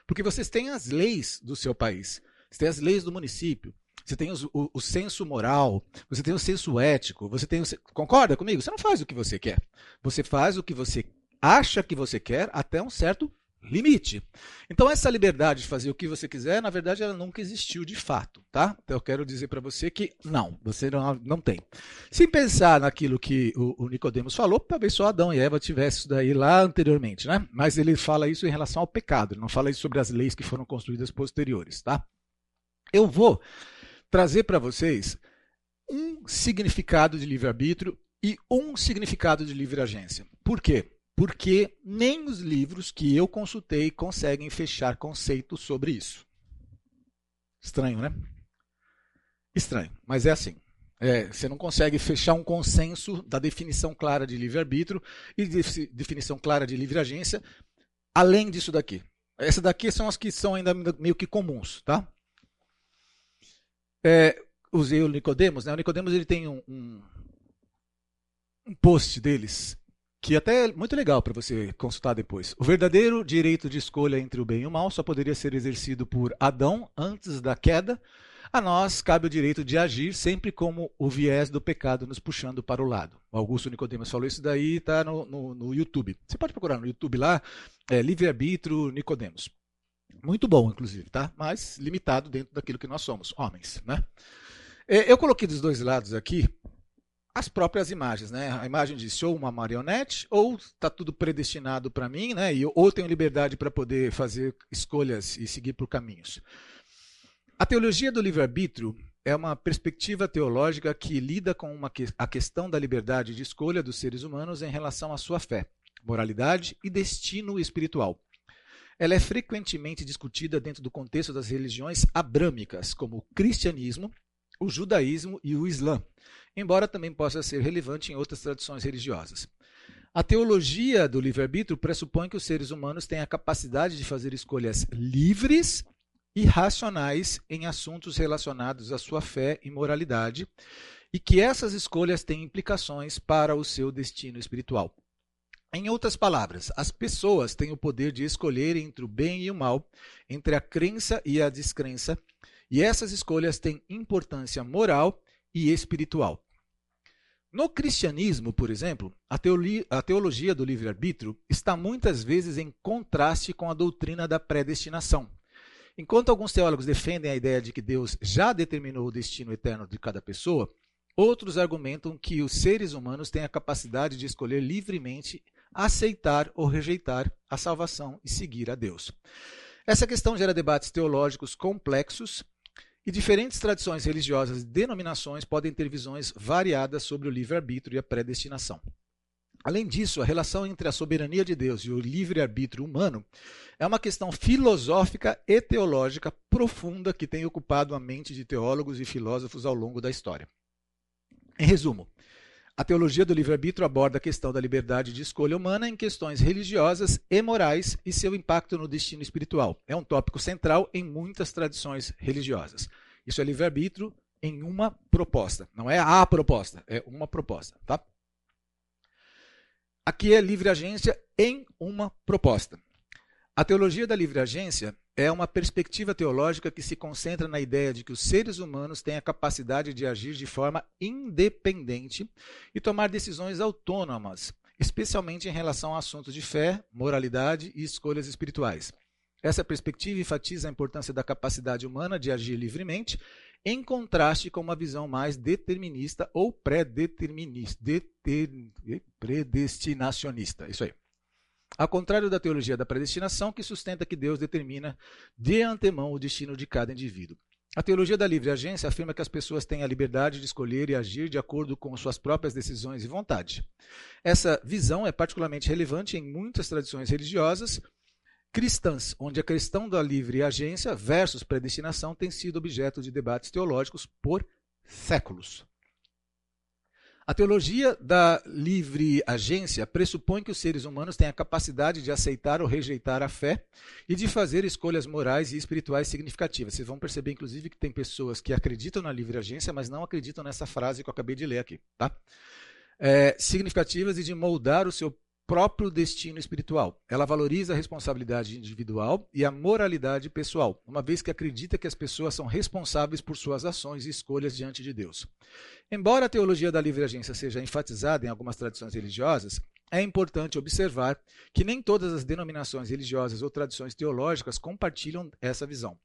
Porque vocês têm as leis do seu país, você tem as leis do município, você tem os, o, o, senso moral, você tem o senso ético, você tem o, concorda comigo? Você não faz o que você quer. Você faz o que você acha que você quer até um certo limite. Então essa liberdade de fazer o que você quiser, na verdade, ela nunca existiu de fato, tá? Então eu quero dizer para você que não, você não, não tem. Se pensar naquilo que o, o Nicodemos falou, talvez só Adão e Eva tivessem isso daí lá anteriormente, né? Mas ele fala isso em relação ao pecado, ele não fala isso sobre as leis que foram construídas posteriores, tá? Eu vou trazer para vocês um significado de livre-arbítrio e um significado de livre agência. Por quê? Porque nem os livros que eu consultei conseguem fechar conceitos sobre isso. Estranho, né? Estranho, mas é assim. É, você não consegue fechar um consenso da definição clara de livre-arbítrio e de definição clara de livre agência, além disso daqui. Essas daqui são as que são ainda meio que comuns, tá? É, usei o Nicodemos, né? O Nicodemos ele tem um, um, um post deles que até é muito legal para você consultar depois. O verdadeiro direito de escolha entre o bem e o mal só poderia ser exercido por Adão antes da queda. A nós cabe o direito de agir sempre como o viés do pecado nos puxando para o lado. O Augusto Nicodemus falou isso daí, está no, no, no, YouTube. Você pode procurar no YouTube lá, é, livre-arbítrio Nicodemus. Muito bom, inclusive, tá? Mas limitado dentro daquilo que nós somos, homens, né? É, eu coloquei dos dois lados aqui as próprias imagens, né? A imagem de sou uma marionete ou está tudo predestinado para mim, né? E ou tenho liberdade para poder fazer escolhas e seguir por caminhos. A teologia do livre-arbítrio é uma perspectiva teológica que lida com uma, a questão da liberdade de escolha dos seres humanos em relação à sua fé, moralidade e destino espiritual. Ela é frequentemente discutida dentro do contexto das religiões abrâmicas, como o cristianismo, o judaísmo e o islã, embora também possa ser relevante em outras tradições religiosas. A teologia do livre-arbítrio pressupõe que os seres humanos têm a capacidade de fazer escolhas livres e racionais em assuntos relacionados à sua fé e moralidade, e que essas escolhas têm implicações para o seu destino espiritual. Em outras palavras, as pessoas têm o poder de escolher entre o bem e o mal, entre a crença e a descrença, e essas escolhas têm importância moral e espiritual. No cristianismo, por exemplo, a a teologia do livre-arbítrio está muitas vezes em contraste com a doutrina da predestinação. Enquanto alguns teólogos defendem a ideia de que Deus já determinou o destino eterno de cada pessoa, outros argumentam que os seres humanos têm a capacidade de escolher livremente aceitar ou rejeitar a salvação e seguir a Deus. Essa questão gera debates teológicos complexos e diferentes tradições religiosas e denominações podem ter visões variadas sobre o livre-arbítrio e a predestinação. Além disso, a relação entre a soberania de Deus e o livre-arbítrio humano é uma questão filosófica e teológica profunda que tem ocupado a mente de teólogos e filósofos ao longo da história. Em resumo, a teologia do livre-arbítrio aborda a questão da liberdade de escolha humana em questões religiosas e morais e seu impacto no destino espiritual. É um tópico central em muitas tradições religiosas. Isso é livre-arbítrio em uma proposta. Não é a proposta, é uma proposta. Tá? Aqui é livre agência em uma proposta. A teologia da livre agência é uma perspectiva teológica que se concentra na ideia de que os seres humanos têm a capacidade de agir de forma independente e tomar decisões autônomas, especialmente em relação a assuntos de fé, moralidade e escolhas espirituais. Essa perspectiva enfatiza a importância da capacidade humana de agir livremente, em contraste com uma visão mais determinista ou pré-determinista, predestinacionista. Isso aí. Ao contrário da teologia da predestinação, que sustenta que Deus determina de antemão o destino de cada indivíduo. A teologia da livre agência afirma que as pessoas têm a liberdade de escolher e agir de acordo com suas próprias decisões e vontade. Essa visão é particularmente relevante em muitas tradições religiosas cristãs, onde a questão da livre agência versus predestinação tem sido objeto de debates teológicos por séculos. A teologia da livre agência pressupõe que os seres humanos têm a capacidade de aceitar ou rejeitar a fé e de fazer escolhas morais e espirituais significativas. Vocês vão perceber, inclusive, que tem pessoas que acreditam na livre agência, mas não acreditam nessa frase que eu acabei de ler aqui. Tá? é, significativas e de moldar o seu próprio destino espiritual. Ela valoriza a responsabilidade individual e a moralidade pessoal, uma vez que acredita que as pessoas são responsáveis por suas ações e escolhas diante de Deus. Embora a teologia da livre agência seja enfatizada em algumas tradições religiosas, é importante observar que nem todas as denominações religiosas ou tradições teológicas compartilham essa visão.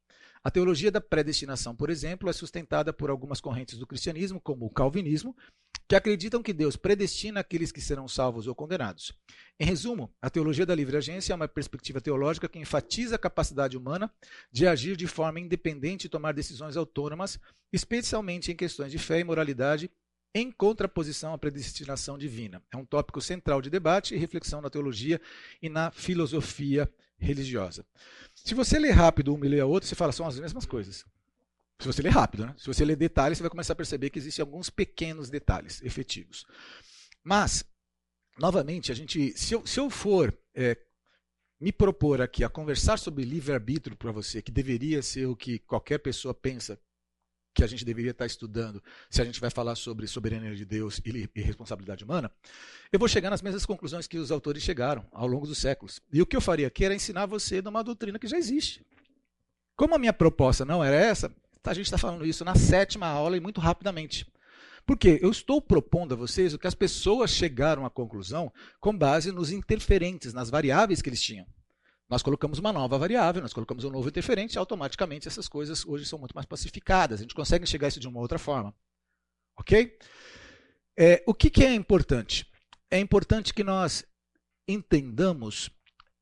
A teologia da predestinação, por exemplo, é sustentada por algumas correntes do cristianismo, como o calvinismo, que acreditam que Deus predestina aqueles que serão salvos ou condenados. Em resumo, a teologia da livre agência é uma perspectiva teológica que enfatiza a capacidade humana de agir de forma independente e tomar decisões autônomas, especialmente em questões de fé e moralidade, em contraposição à predestinação divina. É um tópico central de debate e reflexão na teologia e na filosofia religiosa. Se você ler rápido uma e ler a outra, você fala, são as mesmas coisas. Se você ler rápido, né? Se você ler detalhes, você vai começar a perceber que existem alguns pequenos detalhes efetivos. Mas, novamente, a gente, se eu, se eu for é, me propor aqui a conversar sobre livre-arbítrio para você, que deveria ser o que qualquer pessoa pensa que a gente deveria estar estudando se a gente vai falar sobre soberania de Deus e, responsabilidade humana, eu vou chegar nas mesmas conclusões que os autores chegaram ao longo dos séculos. E o que eu faria aqui era ensinar você numa doutrina que já existe. Como a minha proposta não era essa, a gente está falando isso na sétima aula e muito rapidamente. Porque eu estou propondo a vocês o que as pessoas chegaram à conclusão com base nos interferentes, nas variáveis que eles tinham. Nós colocamos uma nova variável, nós colocamos um novo interferente, e automaticamente essas coisas hoje são muito mais pacificadas. A gente consegue enxergar isso de uma outra forma. Ok? É, o que, que é importante? É importante que nós entendamos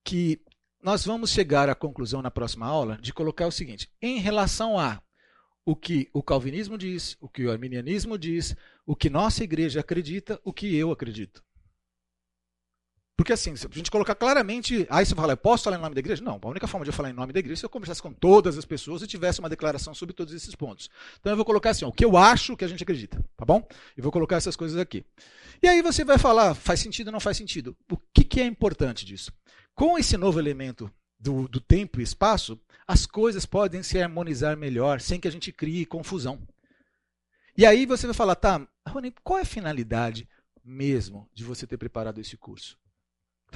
que nós vamos chegar à conclusão na próxima aula de colocar o seguinte: em relação a o que o calvinismo diz, o que o arminianismo diz, o que nossa igreja acredita, o que eu acredito. Porque assim, se a gente colocar claramente, aí você fala, eu posso falar em nome da igreja? Não, a única forma de eu falar em nome da igreja é se eu conversasse com todas as pessoas e tivesse uma declaração sobre todos esses pontos. Então eu vou colocar assim, ó, o que eu acho que a gente acredita, tá bom? E vou colocar essas coisas aqui. E aí você vai falar, faz sentido ou não faz sentido? O que, que é importante disso? Com esse novo elemento do, do tempo e espaço, as coisas podem se harmonizar melhor, sem que a gente crie confusão. E aí você vai falar, tá, Rony, qual é a finalidade mesmo de você ter preparado esse curso?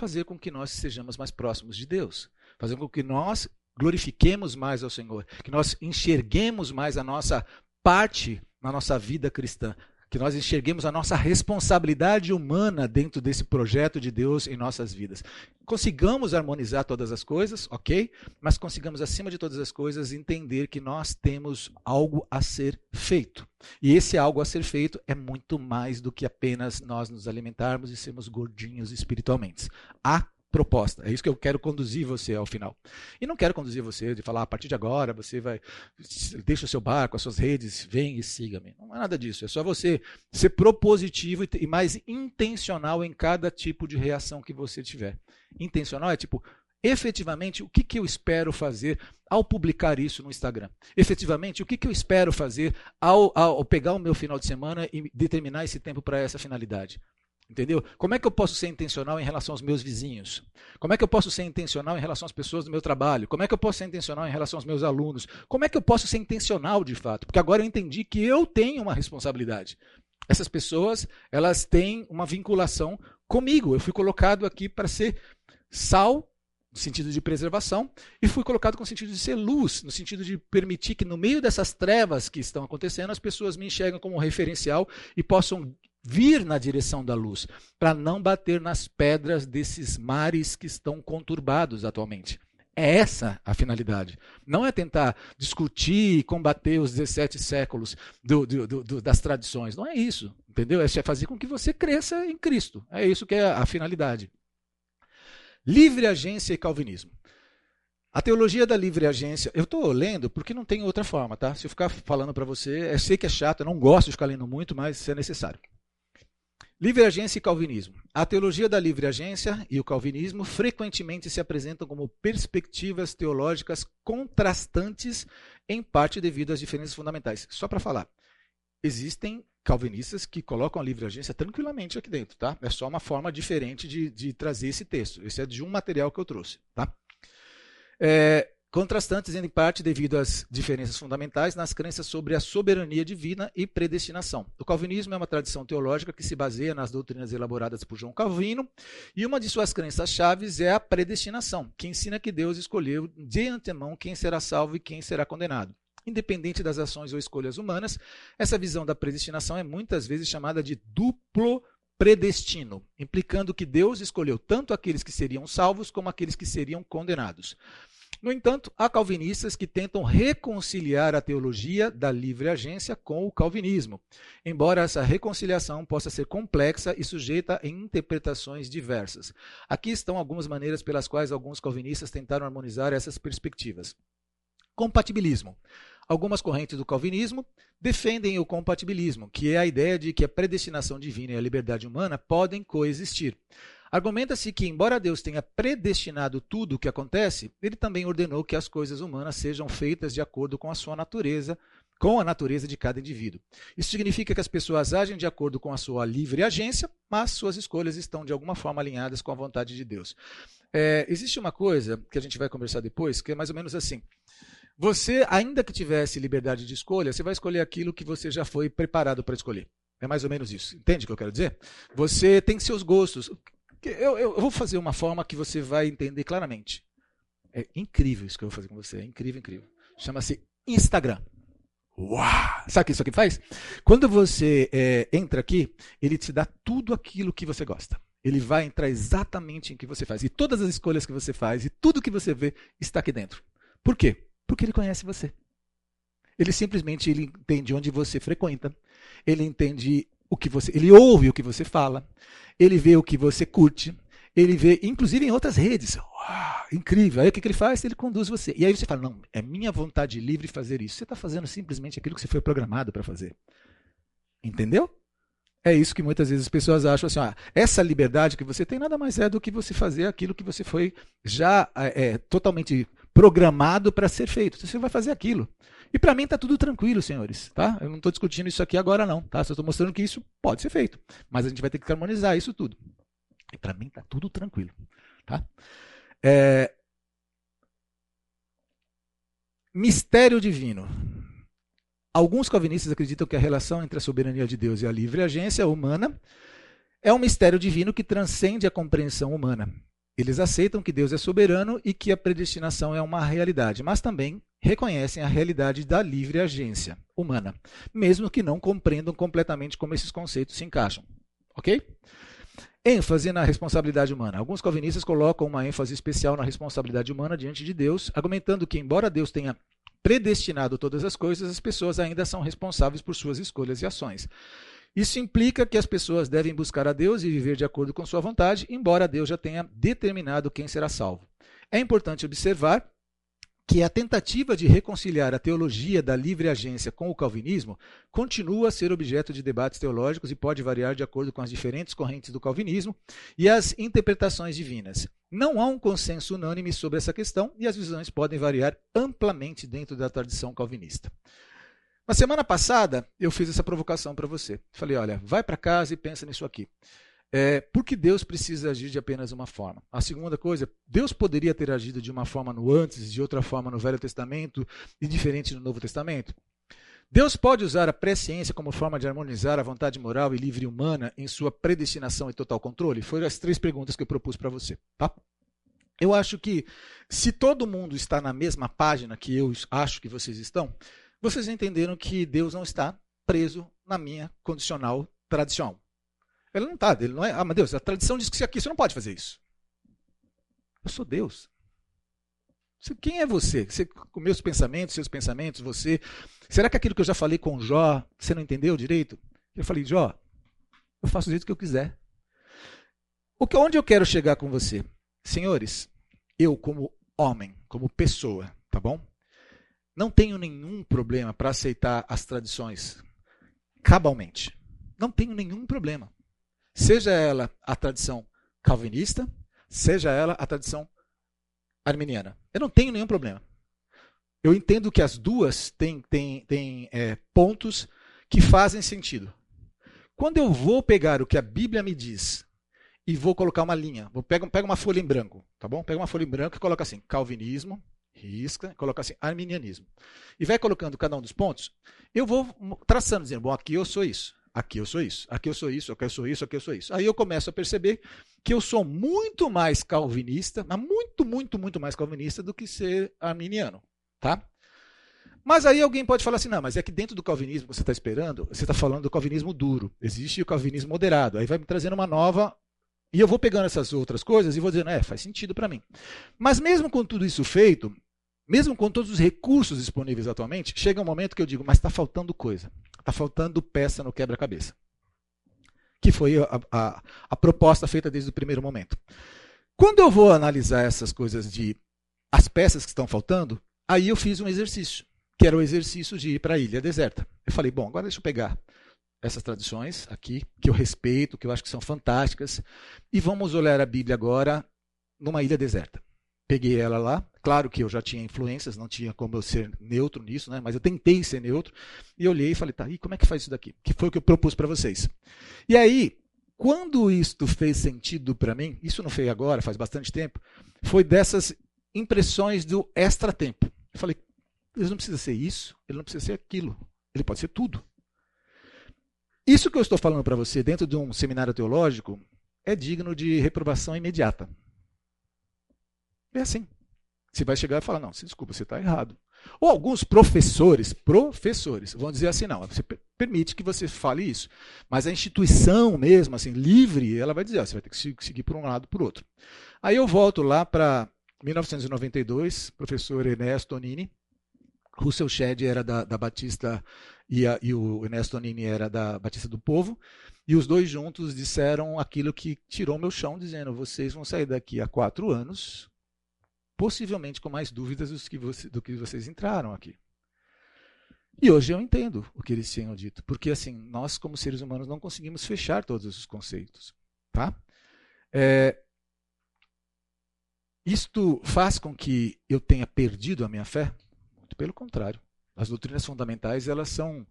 Fazer com que nós sejamos mais próximos de Deus. Fazer com que nós glorifiquemos mais ao Senhor. Que nós enxerguemos mais a nossa parte na nossa vida cristã que nós enxerguemos a nossa responsabilidade humana dentro desse projeto de Deus em nossas vidas. Consigamos harmonizar todas as coisas, ok? Mas consigamos, acima de todas as coisas, entender que nós temos algo a ser feito. E esse algo a ser feito é muito mais do que apenas nós nos alimentarmos e sermos gordinhos espiritualmente. Há proposta. É isso que eu quero conduzir você ao final. E não quero conduzir você de falar, a partir de agora, você vai. Deixa o seu barco, as suas redes, vem e siga-me. Não é nada disso. É só você ser propositivo e mais intencional em cada tipo de reação que você tiver. Intencional é tipo. Efetivamente, o que, que eu espero fazer ao publicar isso no Instagram? Efetivamente, o que, que eu espero fazer ao, ao pegar o meu final de semana e determinar esse tempo para essa finalidade? Entendeu? Como é que eu posso ser intencional em relação aos meus vizinhos? Como é que eu posso ser intencional em relação às pessoas do meu trabalho? Como é que eu posso ser intencional em relação aos meus alunos? Como é que eu posso ser intencional de fato? Porque agora eu entendi que eu tenho uma responsabilidade. Essas pessoas, elas têm uma vinculação comigo. Eu fui colocado aqui para ser sal no sentido de preservação, e fui colocado com o sentido de ser luz, no sentido de permitir que no meio dessas trevas que estão acontecendo, as pessoas me enxergam como referencial e possam vir na direção da luz, para não bater nas pedras desses mares que estão conturbados atualmente. É essa a finalidade. Não é tentar discutir e combater os 17 séculos do, do, do, das tradições. Não é isso. Entendeu? É fazer com que você cresça em Cristo. É isso que é a finalidade. Livre agência e calvinismo. A teologia da livre agência, eu estou lendo porque não tem outra forma, tá? Se eu ficar falando para você, eu sei que é chato, eu não gosto de ficar lendo muito, mas é necessário. Livre agência e calvinismo. A teologia da livre agência e o calvinismo frequentemente se apresentam como perspectivas teológicas contrastantes, em parte devido às diferenças fundamentais. Só para falar, existem calvinistas que colocam a livre agência tranquilamente aqui dentro, tá? É só uma forma diferente de, de trazer esse texto. Esse é de um material que eu trouxe, tá? É, contrastantes em parte devido às diferenças fundamentais nas crenças sobre a soberania divina e predestinação. O calvinismo é uma tradição teológica que se baseia nas doutrinas elaboradas por João Calvino, e uma de suas crenças chaves é a predestinação, que ensina que Deus escolheu de antemão quem será salvo e quem será condenado. Independente das ações ou escolhas humanas, essa visão da predestinação é muitas vezes chamada de duplo predestino, implicando que Deus escolheu tanto aqueles que seriam salvos como aqueles que seriam condenados. No entanto, há calvinistas que tentam reconciliar a teologia da livre agência com o calvinismo, embora essa reconciliação possa ser complexa e sujeita a interpretações diversas. Aqui estão algumas maneiras pelas quais alguns calvinistas tentaram harmonizar essas perspectivas. Compatibilismo. Algumas correntes do calvinismo defendem o compatibilismo, que é a ideia de que a predestinação divina e a liberdade humana podem coexistir. Argumenta-se que, embora Deus tenha predestinado tudo o que acontece, ele também ordenou que as coisas humanas sejam feitas de acordo com a sua natureza, com a natureza de cada indivíduo. Isso significa que as pessoas agem de acordo com a sua livre agência, mas suas escolhas estão de alguma forma alinhadas com a vontade de Deus. É, existe uma coisa que a gente vai conversar depois, que é mais ou menos assim. Você, ainda que tivesse liberdade de escolha, você vai escolher aquilo que você já foi preparado para escolher. É mais ou menos isso. Entende o que eu quero dizer? Você tem seus gostos. Eu, eu, eu, vou fazer uma forma que você vai entender claramente. É incrível isso que eu vou fazer com você. É incrível, incrível. Chama-se Instagram. Uau! Sabe o que isso aqui faz? Quando você é, entra aqui, ele te dá tudo aquilo que você gosta. Ele vai entrar exatamente em que você faz. E todas as escolhas que você faz e tudo que você vê está aqui dentro. Por quê? Porque ele conhece você. Ele simplesmente ele entende onde você frequenta. Ele entende o que você, ele ouve o que você fala, ele vê o que você curte, ele vê, inclusive em outras redes. Uau, incrível. Aí o que, que ele faz? Ele conduz você. E aí você fala: não, é minha vontade livre fazer isso. Você está fazendo simplesmente aquilo que você foi programado para fazer. Entendeu? É isso que muitas vezes as pessoas acham assim: ah, essa liberdade que você tem nada mais é do que você fazer aquilo que você foi já é, totalmente programado para ser feito. Você vai fazer aquilo. E para mim está tudo tranquilo, senhores. Tá? Eu não estou discutindo isso aqui agora, não. Tá? Só estou mostrando que isso pode ser feito. Mas a gente vai ter que harmonizar isso tudo. E para mim está tudo tranquilo. Tá? É... Mistério divino. Alguns calvinistas acreditam que a relação entre a soberania de Deus e a livre agência humana é um mistério divino que transcende a compreensão humana. Eles aceitam que Deus é soberano e que a predestinação é uma realidade, mas também reconhecem a realidade da livre agência humana, mesmo que não compreendam completamente como esses conceitos se encaixam. Ok? ênfase na responsabilidade humana. Alguns calvinistas colocam uma ênfase especial na responsabilidade humana diante de Deus, argumentando que, embora Deus tenha predestinado todas as coisas, as pessoas ainda são responsáveis por suas escolhas e ações. Isso implica que as pessoas devem buscar a Deus e viver de acordo com sua vontade, embora Deus já tenha determinado quem será salvo. É importante observar que a tentativa de reconciliar a teologia da livre agência com o calvinismo continua a ser objeto de debates teológicos e pode variar de acordo com as diferentes correntes do calvinismo e as interpretações divinas. Não há um consenso unânime sobre essa questão e as visões podem variar amplamente dentro da tradição calvinista. Na semana passada, eu fiz essa provocação para você. Falei: olha, vai para casa e pensa nisso aqui. É, por que Deus precisa agir de apenas uma forma? A segunda coisa, Deus poderia ter agido de uma forma no antes, de outra forma no Velho Testamento e diferente no Novo Testamento? Deus pode usar a presciência como forma de harmonizar a vontade moral e livre humana em sua predestinação e total controle? Foram as três perguntas que eu propus para você. Tá? Eu acho que se todo mundo está na mesma página que eu acho que vocês estão, vocês entenderam que Deus não está preso na minha condicional tradicional. Ele não está, ele não é. Ah, mas Deus, a tradição diz que aqui você não pode fazer isso. Eu sou Deus. Quem é você? você? Com meus pensamentos, seus pensamentos, você. Será que aquilo que eu já falei com Jó, você não entendeu direito? Eu falei, Jó, eu faço do jeito que eu quiser. O que, onde eu quero chegar com você? Senhores, eu, como homem, como pessoa, tá bom? Não tenho nenhum problema para aceitar as tradições cabalmente. Não tenho nenhum problema. Seja ela a tradição calvinista, seja ela a tradição arminiana. Eu não tenho nenhum problema. Eu entendo que as duas têm, têm, têm é, pontos que fazem sentido. Quando eu vou pegar o que a Bíblia me diz e vou colocar uma linha, vou pegar, pega uma folha em branco, tá bom? Pega uma folha em branco e coloca assim: Calvinismo, risca, coloca assim, arminianismo. E vai colocando cada um dos pontos, eu vou traçando, dizendo, bom, aqui eu sou isso, aqui eu sou isso, aqui eu sou isso, aqui eu sou isso, aqui eu sou isso. Aí eu começo a perceber que eu sou muito mais calvinista, mas muito, muito, muito mais calvinista do que ser arminiano, tá? Mas aí alguém pode falar assim, não, mas é que dentro do calvinismo que você está esperando, você está falando do calvinismo duro. Existe o calvinismo moderado. Aí vai me trazendo uma nova. E eu vou pegando essas outras coisas e vou dizendo, é, faz sentido para mim. Mas mesmo com tudo isso feito, mesmo com todos os recursos disponíveis atualmente, chega um momento que eu digo, mas está faltando coisa. Está faltando peça no quebra-cabeça. Que foi a, a, a proposta feita desde o primeiro momento. Quando eu vou analisar essas coisas de as peças que estão faltando, aí eu fiz um exercício que era o exercício de ir para a ilha deserta. Eu falei, bom, agora deixa eu pegar essas tradições aqui, que eu respeito, que eu acho que são fantásticas, e vamos olhar a Bíblia agora numa ilha deserta. Peguei ela lá, claro que eu já tinha influências, não tinha como eu ser neutro nisso, né? mas eu tentei ser neutro, e olhei e falei, tá, e como é que faz isso daqui? Que foi o que eu propus para vocês. E aí, quando isto fez sentido para mim, isso não foi agora, faz bastante tempo, foi dessas impressões do extra-tempo. Eu falei, ele não precisa ser isso, ele não precisa ser aquilo. Ele pode ser tudo. Isso que eu estou falando para você dentro de um seminário teológico é digno de reprovação imediata. É assim. Você vai chegar e falar: não, desculpa, você está errado. Ou alguns professores, professores, vão dizer assim: não, você permite que você fale isso. Mas a instituição mesmo, assim, livre, ela vai dizer: ó, você vai ter que seguir por um lado por outro. Aí eu volto lá para 1992, professor Ernesto Tonini, Russell Shedd era da, da Batista e, a, e, o Ernesto Nini era da Batista do Povo, e os dois juntos disseram aquilo que tirou meu chão, dizendo: vocês vão sair daqui a quatro anos, possivelmente com mais dúvidas do que, vocês entraram aqui. E hoje eu entendo o que eles tinham dito, porque assim nós como seres humanos não conseguimos fechar todos os conceitos, tá? É, isto faz com que eu tenha perdido a minha fé? Pelo contrário, as doutrinas fundamentais elas são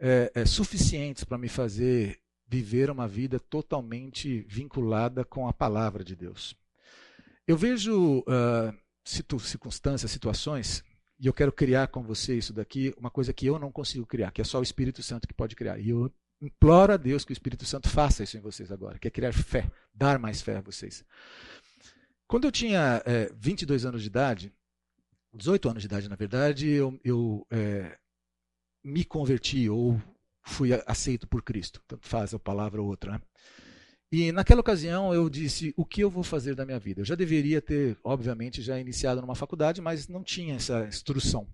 é, é, suficientes para me fazer viver uma vida totalmente vinculada com a palavra de Deus. Eu vejo uh, situ circunstâncias, situações, e eu quero criar com você isso daqui, uma coisa que eu não consigo criar, que é só o Espírito Santo que pode criar. E eu imploro a Deus que o Espírito Santo faça isso em vocês agora, que é criar fé, dar mais fé a vocês. Quando eu tinha é, 22 anos de idade, 18 anos de idade, na verdade, eu, eu é, me converti ou fui aceito por Cristo. Tanto faz a palavra ou outra. Né? E naquela ocasião eu disse: o que eu vou fazer da minha vida? Eu já deveria ter, obviamente, já iniciado numa faculdade, mas não tinha essa instrução.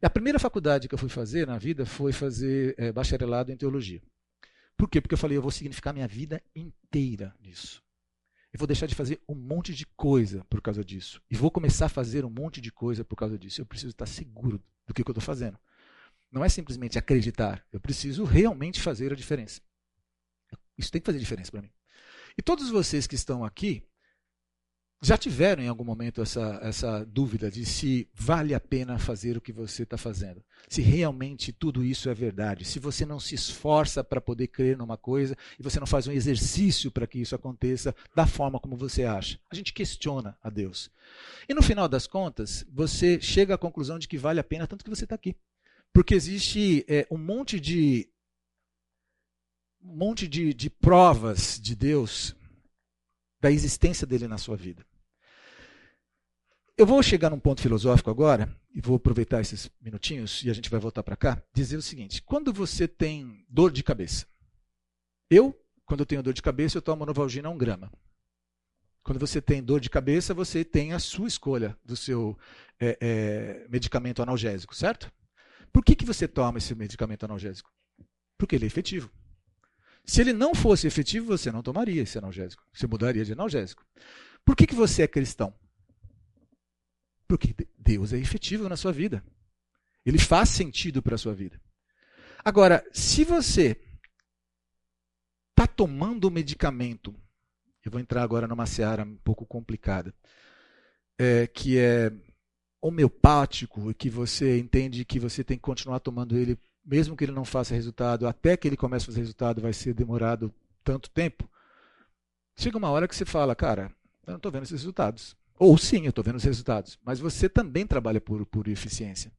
E a primeira faculdade que eu fui fazer na vida foi fazer é, bacharelado em teologia. Por quê? Porque eu falei: eu vou significar minha vida inteira nisso. Eu vou deixar de fazer um monte de coisa por causa disso. E vou começar a fazer um monte de coisa por causa disso. Eu preciso estar seguro do que, eu estou fazendo. Não é simplesmente acreditar. Eu preciso realmente fazer a diferença. Isso tem que fazer diferença para mim. E todos vocês que estão aqui, já tiveram em algum momento essa, essa dúvida de se vale a pena fazer o que você está fazendo? Se realmente tudo isso é verdade? Se você não se esforça para poder crer numa coisa e você não faz um exercício para que isso aconteça da forma como você acha? A gente questiona a Deus. E no final das contas, você chega à conclusão de que vale a pena tanto que você está aqui. Porque existe é, um monte de um monte de, de provas de Deus da existência dele na sua vida. Eu vou chegar num ponto filosófico agora, e vou aproveitar esses minutinhos, e a gente vai voltar para cá, dizer o seguinte: quando você tem dor de cabeça, eu, quando eu tenho dor de cabeça, eu tomo Novalgina 1 grama. Quando você tem dor de cabeça, você tem a sua escolha do seu é, é, medicamento analgésico, certo? Por que, que você toma esse medicamento analgésico? Porque ele é efetivo. Se ele não fosse efetivo, você não tomaria esse analgésico. Você mudaria de analgésico. Por que, que você é cristão? Porque Deus é efetivo na sua vida. Ele faz sentido para a sua vida. Agora, se você está tomando medicamento, eu vou entrar agora numa seara um pouco complicada, é, que é homeopático e que você entende que você tem que continuar tomando ele mesmo que ele não faça resultado, até que ele comece a fazer resultado, vai ser demorado tanto tempo. Chega uma hora que você fala, cara, eu não estou vendo esses resultados. Ou sim, eu estou vendo os resultados. Mas você também trabalha por, por eficiência.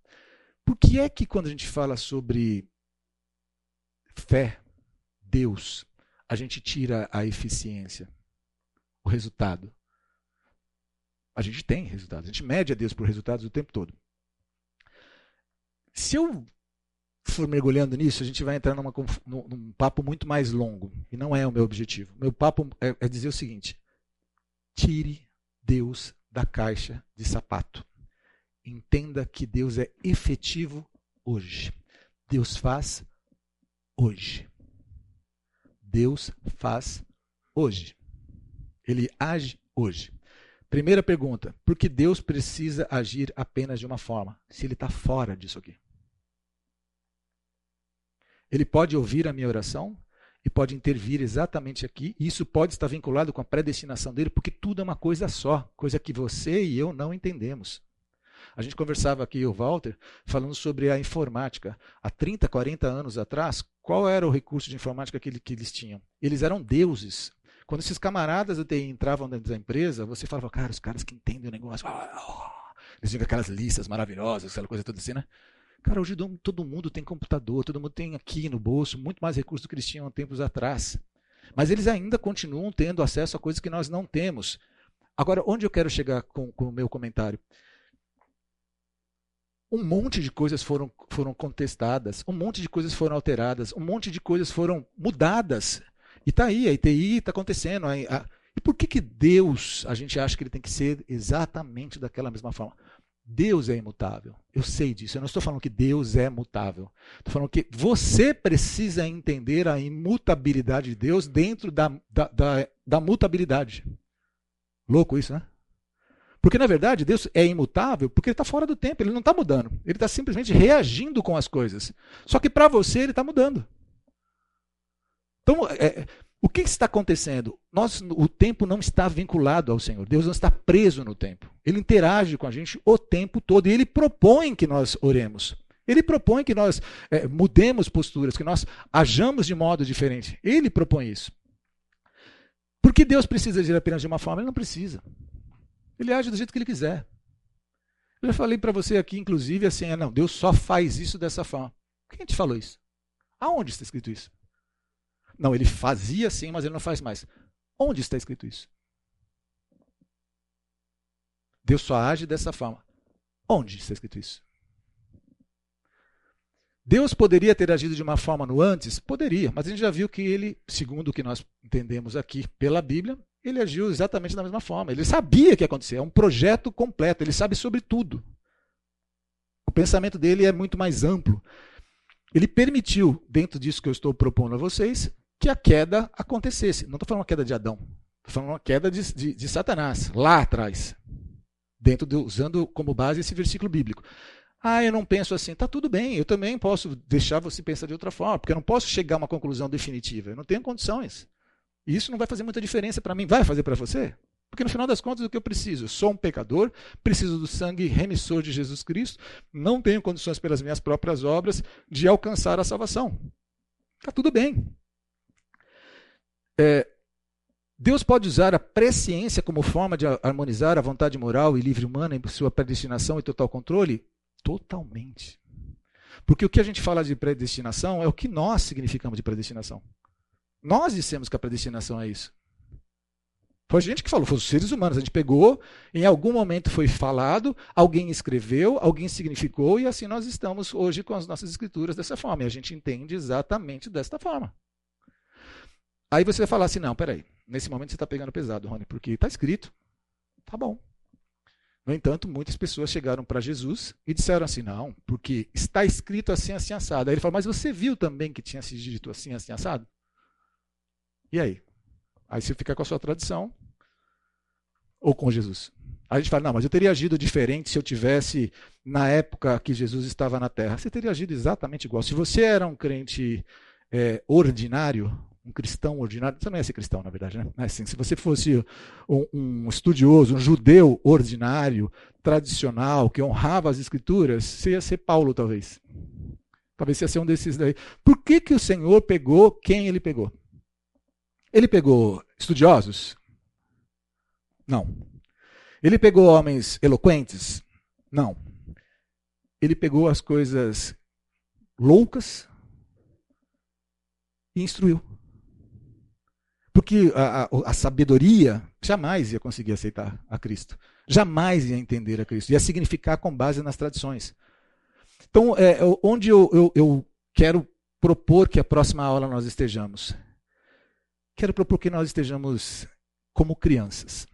Por que é que quando a gente fala sobre fé, Deus, a gente tira a eficiência, o resultado? A gente tem resultados. A gente mede a Deus por resultados o tempo todo. Se eu for mergulhando nisso, a gente vai entrar numa, num, papo muito mais longo. E não é o meu objetivo. Meu papo é, é dizer o seguinte: tire Deus da caixa de sapato. Entenda que Deus é efetivo hoje. Deus faz hoje. Deus faz hoje. Ele age hoje. Primeira pergunta: por que Deus precisa agir apenas de uma forma, se ele está fora disso aqui? Ele pode ouvir a minha oração e pode intervir exatamente aqui, e isso pode estar vinculado com a predestinação dele, porque tudo é uma coisa só, coisa que você e eu não entendemos. A gente conversava aqui, o Walter, falando sobre a informática. Há 30, 40 anos atrás, qual era o recurso de informática que, que eles tinham? Eles eram deuses. Quando esses camaradas da TI entravam dentro da empresa, você falava, cara, os caras que entendem o negócio. Eles tinham aquelas listas maravilhosas, aquela coisa toda assim, né? Cara, hoje todo mundo tem computador, todo mundo tem aqui no bolso muito mais recursos do que eles tinham há tempos atrás. Mas eles ainda continuam tendo acesso a coisas que nós não temos. Agora, onde eu quero chegar com, com o meu comentário? Um monte de coisas foram, foram contestadas, um monte de coisas foram alteradas, um monte de coisas foram mudadas. E está aí, a ITI está acontecendo. A, a, e por que, que Deus, a gente acha que ele tem que ser exatamente daquela mesma forma? Deus é imutável. Eu sei disso. Eu não estou falando que Deus é mutável. Estou falando que você precisa entender a imutabilidade de Deus dentro da, da, da, da mutabilidade. Louco isso, né? Porque, na verdade, Deus é imutável porque ele está fora do tempo, ele não está mudando. Ele está simplesmente reagindo com as coisas. Só que para você ele está mudando. Então, é, o que está acontecendo? Nós, o tempo não está vinculado ao Senhor. Deus não está preso no tempo. Ele interage com a gente o tempo todo e ele propõe que nós oremos. Ele propõe que nós é, mudemos posturas, que nós ajamos de modo diferente. Ele propõe isso. Por que Deus precisa agir apenas de uma forma? Ele não precisa. Ele age do jeito que ele quiser. Eu já falei para você aqui, inclusive, assim, é, não, Deus só faz isso dessa forma. Quem te falou isso? Aonde está escrito isso? Não, ele fazia assim, mas ele não faz mais. Onde está escrito isso? Deus só age dessa forma. Onde está escrito isso? Deus poderia ter agido de uma forma no antes? Poderia, mas a gente já viu que ele, segundo o que nós entendemos aqui pela Bíblia, ele agiu exatamente da mesma forma. Ele sabia que ia acontecer, é um projeto completo, ele sabe sobre tudo. O pensamento dele é muito mais amplo. Ele permitiu, dentro disso que eu estou propondo a vocês, que a queda acontecesse. Não estou falando uma queda de Adão, estou falando uma queda de, de, de Satanás, lá atrás, dentro de, usando como base esse versículo bíblico. Ah, eu não penso assim. Tá tudo bem, eu também posso deixar você pensar de outra forma, porque eu não posso chegar a uma conclusão definitiva. Eu não tenho condições. E isso não vai fazer muita diferença para mim. Vai fazer para você? Porque no final das contas, o que eu preciso? Eu sou um pecador, preciso do sangue remissor de Jesus Cristo, não tenho condições pelas minhas próprias obras de alcançar a salvação. Está tudo bem. É, Deus pode usar a presciência como forma de harmonizar a vontade moral e livre humana em sua predestinação e total controle? Totalmente. Porque o que a gente fala de predestinação é o que nós significamos de predestinação. Nós dissemos que a predestinação é isso. Foi a gente que falou, foram os seres humanos. A gente pegou, em algum momento foi falado, alguém escreveu, alguém significou, e assim nós estamos hoje com as nossas escrituras dessa forma. E a gente entende exatamente desta forma. Aí você vai falar assim: não, peraí, nesse momento você está pegando pesado, Rony, porque está escrito. Tá bom. No entanto, muitas pessoas chegaram para Jesus e disseram assim: não, porque está escrito assim, assim, assado. Aí ele falou: mas você viu também que tinha sido dito assim, assim, assado? E aí? Aí você fica com a sua tradição ou com Jesus. Aí a gente fala: não, mas eu teria agido diferente se eu tivesse na época que Jesus estava na terra. Você teria agido exatamente igual. Se você era um crente é, ordinário, um cristão ordinário, você não ia ser cristão, na verdade, né? É assim, se você fosse um, um, estudioso, um judeu ordinário, tradicional, que honrava as escrituras, você ia ser Paulo, talvez. Talvez ia ser um desses daí. Por que, que o Senhor pegou quem ele pegou? Ele pegou estudiosos? Não. Ele pegou homens eloquentes? Não. Ele pegou as coisas loucas e instruiu. Porque a, a, a, sabedoria jamais ia conseguir aceitar a Cristo. Jamais ia entender a Cristo. Ia significar com base nas tradições. Então, é, onde eu, eu, eu quero propor que a próxima aula nós estejamos? Quero propor que nós estejamos como crianças.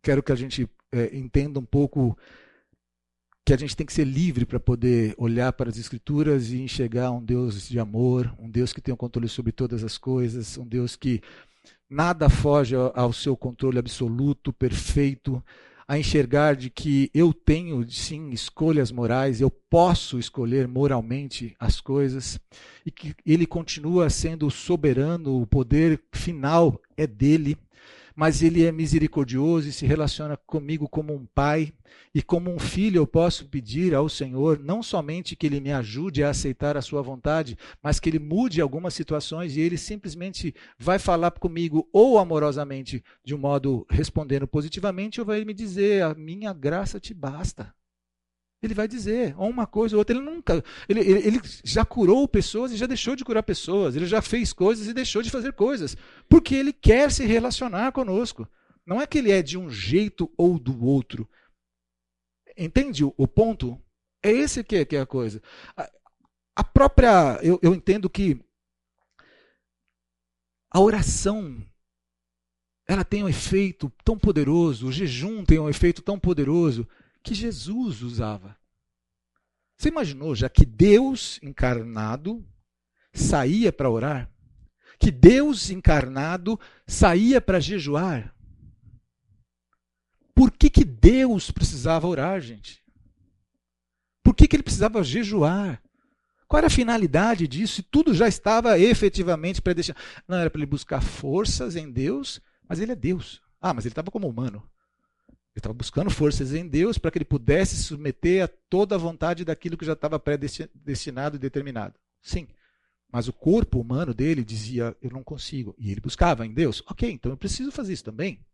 Quero que a gente é, entenda um pouco que a gente tem que ser livre para poder olhar para as Escrituras e enxergar um Deus de amor, um Deus que tem o controle sobre todas as coisas, um Deus que nada foge ao seu controle absoluto, perfeito, a enxergar de que eu tenho sim escolhas morais, eu posso escolher moralmente as coisas e que ele continua sendo soberano, o poder final é dele mas ele é misericordioso e se relaciona comigo como um pai. E como um filho, eu posso pedir ao Senhor não somente que ele me ajude a aceitar a sua vontade, mas que ele mude algumas situações e ele simplesmente vai falar comigo ou amorosamente, de um modo respondendo positivamente, ou vai me dizer: A minha graça te basta. Ele vai dizer, ou uma coisa ou outra. Ele nunca. Ele, ele, ele, já curou pessoas e já deixou de curar pessoas. Ele já fez coisas e deixou de fazer coisas. Porque ele quer se relacionar conosco. Não é que ele é de um jeito ou do outro. Entende o, ponto? É esse que é, que é a coisa. A, a própria. Eu, eu entendo que a oração ela tem um efeito tão poderoso, o jejum tem um efeito tão poderoso que Jesus usava. Você imaginou já que Deus encarnado saía para orar? Que Deus encarnado saía para jejuar? Por que, que Deus precisava orar, gente? Por que, que ele precisava jejuar? Qual era a finalidade disso? Tudo já estava efetivamente predestinado. Não, era para ele buscar forças em Deus, mas ele é Deus. Ah, mas ele estava como humano. Ele estava buscando forças em Deus para que ele pudesse se submeter a toda a vontade daquilo que já estava predestinado e determinado. Sim. Mas o corpo humano dele dizia: Eu não consigo. E ele buscava em Deus. Ok, então eu preciso fazer isso também.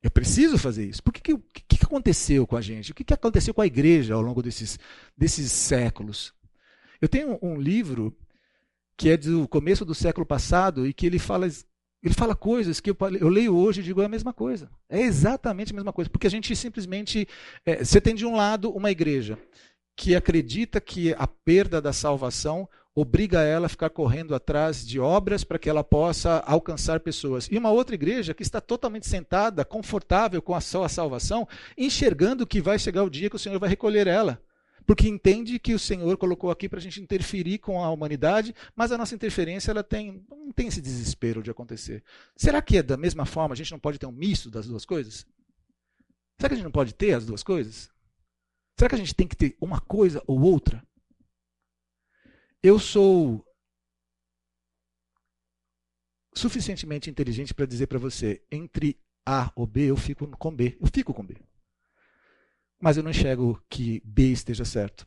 Eu preciso fazer isso. Por que, que, que, aconteceu com a gente? O que, que aconteceu com a igreja ao longo desses, desses séculos? Eu tenho um livro que é do começo do século passado e que ele fala ele fala coisas que eu, eu, leio hoje e digo é a mesma coisa. É exatamente a mesma coisa. Porque a gente simplesmente. É, você tem de um lado uma igreja que acredita que a perda da salvação obriga ela a ficar correndo atrás de obras para que ela possa alcançar pessoas. E uma outra igreja que está totalmente sentada, confortável com a sua salvação, enxergando que vai chegar o dia que o Senhor vai recolher ela porque entende que o Senhor colocou aqui para a gente interferir com a humanidade, mas a nossa interferência ela tem, não tem esse desespero de acontecer. Será que é da mesma forma? A gente não pode ter um misto das duas coisas? Será que a gente não pode ter as duas coisas? Será que a gente tem que ter uma coisa ou outra? Eu sou suficientemente inteligente para dizer para você, entre A ou B, eu fico com B. Eu fico com B mas eu não enxergo que B esteja certo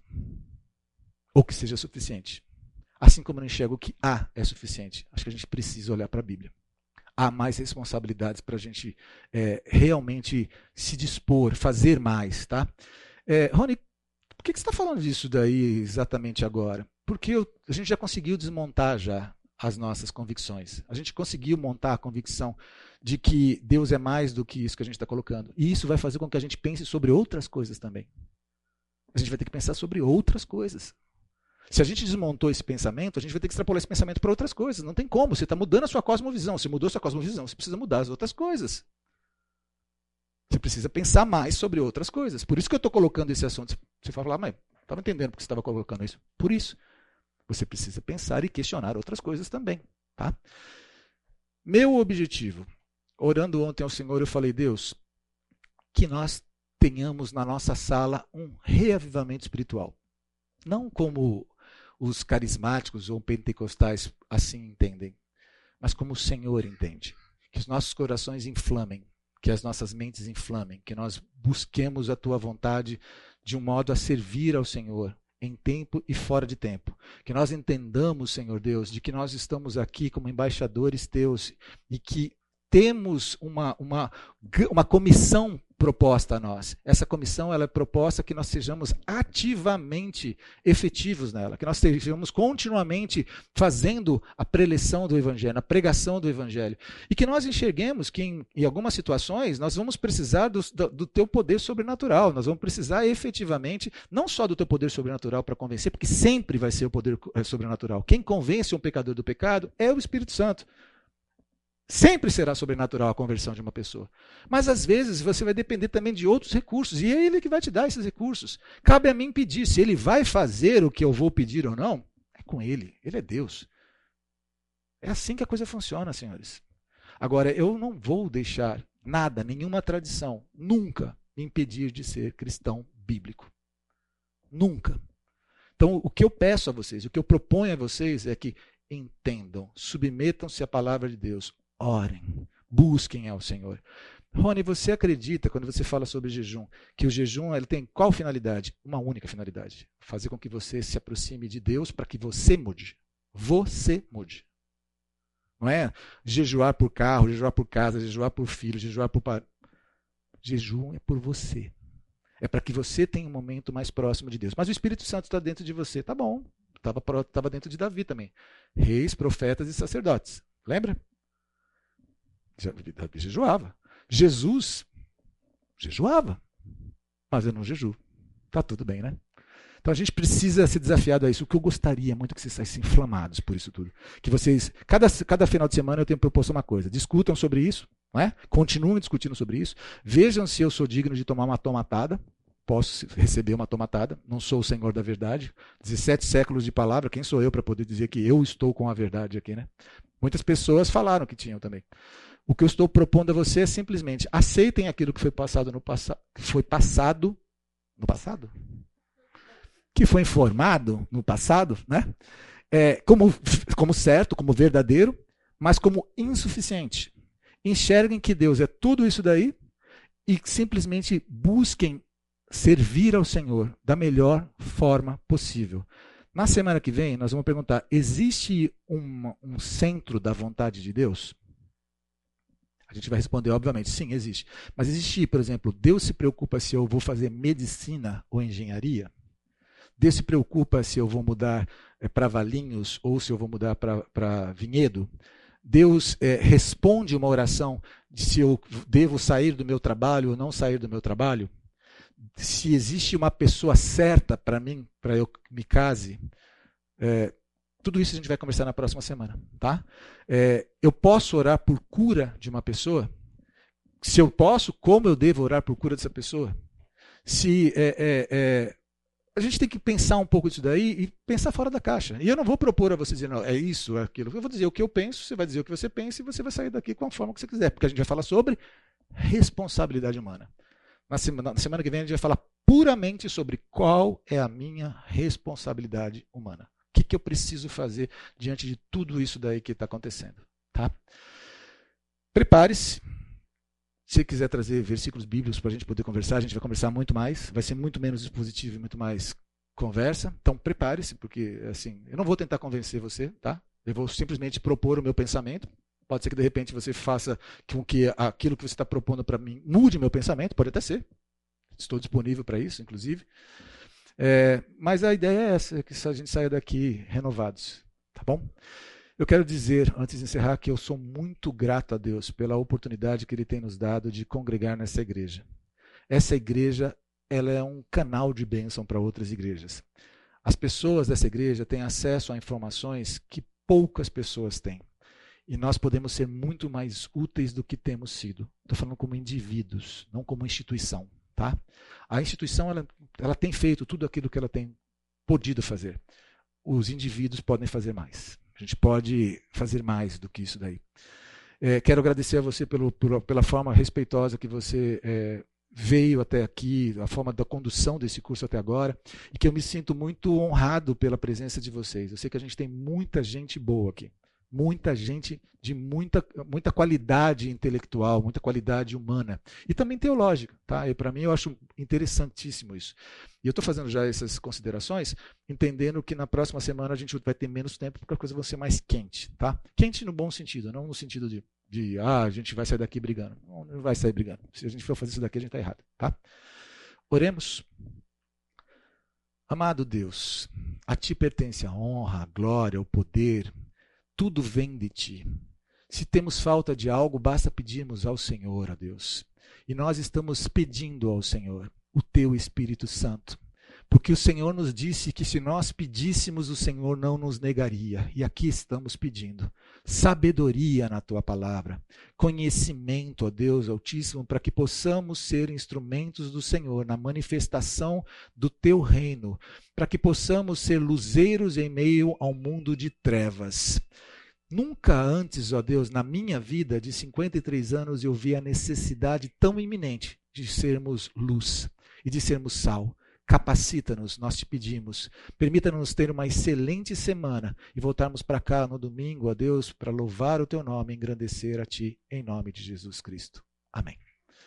ou que seja suficiente. Assim como eu não enxergo que A é suficiente. Acho que a gente precisa olhar para a Bíblia. Há mais responsabilidades para a gente é, realmente se dispor, fazer mais. Tá? É, Rony, por que, que você está falando disso daí exatamente agora? Porque eu, a gente já conseguiu desmontar já as nossas convicções. A gente conseguiu montar a convicção de que Deus é mais do que isso que a gente está colocando. E isso vai fazer com que a gente pense sobre outras coisas também. A gente vai ter que pensar sobre outras coisas. Se a gente desmontou esse pensamento, a gente vai ter que extrapolar esse pensamento para outras coisas. Não tem como. Você está mudando a sua cosmovisão. Se mudou a sua cosmovisão, você precisa mudar as outras coisas. Você precisa pensar mais sobre outras coisas. Por isso que eu estou colocando esse assunto. Você vai falar, mas estava entendendo porque você estava colocando isso. Por isso. Você precisa pensar e questionar outras coisas também. Tá? Meu objetivo Orando ontem ao Senhor, eu falei, Deus, que nós tenhamos na nossa sala um reavivamento espiritual. Não como os carismáticos ou pentecostais assim entendem, mas como o Senhor entende. Que os nossos corações inflamem, que as nossas mentes inflamem, que nós busquemos a tua vontade de um modo a servir ao Senhor em tempo e fora de tempo. Que nós entendamos, Senhor Deus, de que nós estamos aqui como embaixadores teus e que temos uma, uma, uma comissão proposta a nós. Essa comissão ela é proposta que nós sejamos ativamente efetivos nela, que nós estejamos continuamente fazendo a preleção do Evangelho, a pregação do Evangelho. E que nós enxerguemos que em, em algumas situações nós vamos precisar do, do, do, teu poder sobrenatural, nós vamos precisar efetivamente, não só do teu poder sobrenatural para convencer, porque sempre vai ser o poder eh, sobrenatural. Quem convence um pecador do pecado é o Espírito Santo. Sempre será sobrenatural a conversão de uma pessoa. Mas às vezes você vai depender também de outros recursos, e é ele que vai te dar esses recursos. Cabe a mim pedir se ele vai fazer o que eu vou pedir ou não. É com ele, ele é Deus. É assim que a coisa funciona, senhores. Agora, eu não vou deixar nada, nenhuma tradição, nunca me impedir de ser cristão bíblico. Nunca. Então, o que eu peço a vocês, o que eu proponho a vocês é que entendam, submetam-se à palavra de Deus, orem, busquem ao Senhor. Rony, você acredita, quando você fala sobre jejum, que o jejum ele tem qual finalidade? Uma única finalidade: fazer com que você se aproxime de Deus para que você mude. Você mude. Não é jejuar por carro, jejuar por casa, jejuar por filho, jejuar por. Jejum é por você. É para que você tenha um momento mais próximo de Deus. Mas o Espírito Santo está dentro de você. Tá bom. Estava dentro de Davi também. Reis, profetas e sacerdotes. Lembra? Jejuava. Jesus jejuava, mas eu não jejuo. Tá tudo bem, né? Então a gente precisa ser desafiado a isso. O que eu gostaria muito é que vocês saíssem inflamados por isso tudo. Que vocês, cada, cada final de semana eu tenho proposto uma coisa. Discutam sobre isso, não é? continuem discutindo sobre isso. Vejam se eu sou digno de tomar uma tomatada. Posso receber uma tomatada. Não sou o Senhor da verdade. 17 séculos de palavra. Quem sou eu para poder dizer que eu estou com a verdade aqui, né? Muitas pessoas falaram que tinham também. O que eu estou propondo a você é simplesmente aceitem aquilo que foi passado no passado, foi passado no passado, que foi informado no passado, né? É, como, como certo, como verdadeiro, mas como insuficiente. Enxerguem que Deus é tudo isso daí e simplesmente busquem servir ao Senhor da melhor forma possível. Na semana que vem, nós vamos perguntar: existe uma, um centro da vontade de Deus? A gente vai responder, obviamente, sim, existe. Mas existe, por exemplo, Deus se preocupa se eu vou fazer medicina ou engenharia? Deus se preocupa se eu vou mudar é, para Valinhos ou se eu vou mudar para Vinhedo? Deus é, responde uma oração de se eu devo sair do meu trabalho ou não sair do meu trabalho? Se existe uma pessoa certa para mim, para eu me case? É, tudo isso a gente vai conversar na próxima semana, tá? É, eu posso orar por cura de uma pessoa? Se eu posso, como eu devo orar por cura dessa pessoa? Se é, é, é, a gente tem que pensar um pouco disso daí e pensar fora da caixa. E eu não vou propor a você dizer, não, é isso, é aquilo. Eu vou dizer o que eu penso, você vai dizer o que você pensa e você vai sair daqui com a forma que você quiser, porque a gente vai falar sobre responsabilidade humana. Na semana, na semana que vem a gente vai falar puramente sobre qual é a minha responsabilidade humana que, eu preciso fazer diante de tudo isso daí que está acontecendo. Tá? Prepare-se. Se quiser trazer versículos bíblicos para a gente poder conversar, a gente vai conversar muito mais. Vai ser muito menos expositivo e muito mais conversa. Então prepare-se, porque assim, eu não vou tentar convencer você, tá? Eu vou simplesmente propor o meu pensamento. Pode ser que de repente você faça com que aquilo que você está propondo para mim mude meu pensamento, pode até ser. Estou disponível para isso, inclusive. É, mas a ideia é essa, que a gente saia daqui renovados, tá bom? Eu quero dizer, antes de encerrar, que eu sou muito grato a Deus pela oportunidade que Ele tem nos dado de congregar nessa igreja. Essa igreja ela é um canal de bênção para outras igrejas. As pessoas dessa igreja têm acesso a informações que poucas pessoas têm. E nós podemos ser muito mais úteis do que temos sido. Estou falando como indivíduos, não como instituição. Tá? A instituição ela, ela tem feito tudo aquilo que ela tem podido fazer. Os indivíduos podem fazer mais. A gente pode fazer mais do que isso daí. É, quero agradecer a você pelo, pela forma respeitosa que você é, veio até aqui, a forma da condução desse curso até agora, e que eu me sinto muito honrado pela presença de vocês. Eu sei que a gente tem muita gente boa aqui muita gente de muita, muita qualidade intelectual, muita qualidade humana e também teológica, tá? E para mim eu acho interessantíssimo isso. E eu estou fazendo já essas considerações, entendendo que na próxima semana a gente vai ter menos tempo porque as coisas vão ser mais quente, tá? Quente no bom sentido, não no sentido de de ah, a gente vai sair daqui brigando. Não, não vai sair brigando. Se a gente for fazer isso daqui, a gente está errado. Tá? Oremos. Amado Deus, a ti pertence a honra, a glória, o poder, tudo vem de ti. Se temos falta de algo, basta pedirmos ao Senhor, a Deus. E nós estamos pedindo ao Senhor o teu Espírito Santo. Porque o Senhor nos disse que se nós pedíssemos, o Senhor não nos negaria. E aqui estamos pedindo sabedoria na tua palavra, conhecimento, ó Deus Altíssimo, para que possamos ser instrumentos do Senhor na manifestação do teu reino, para que possamos ser luzeiros em meio ao mundo de trevas. Nunca antes, ó Deus, na minha vida de 53 anos, eu vi a necessidade tão iminente de sermos luz e de sermos sal. Capacita-nos, nós te pedimos. Permita-nos ter uma excelente semana e voltarmos para cá no domingo, a Deus, para louvar o teu nome e engrandecer a ti, em nome de Jesus Cristo. Amém.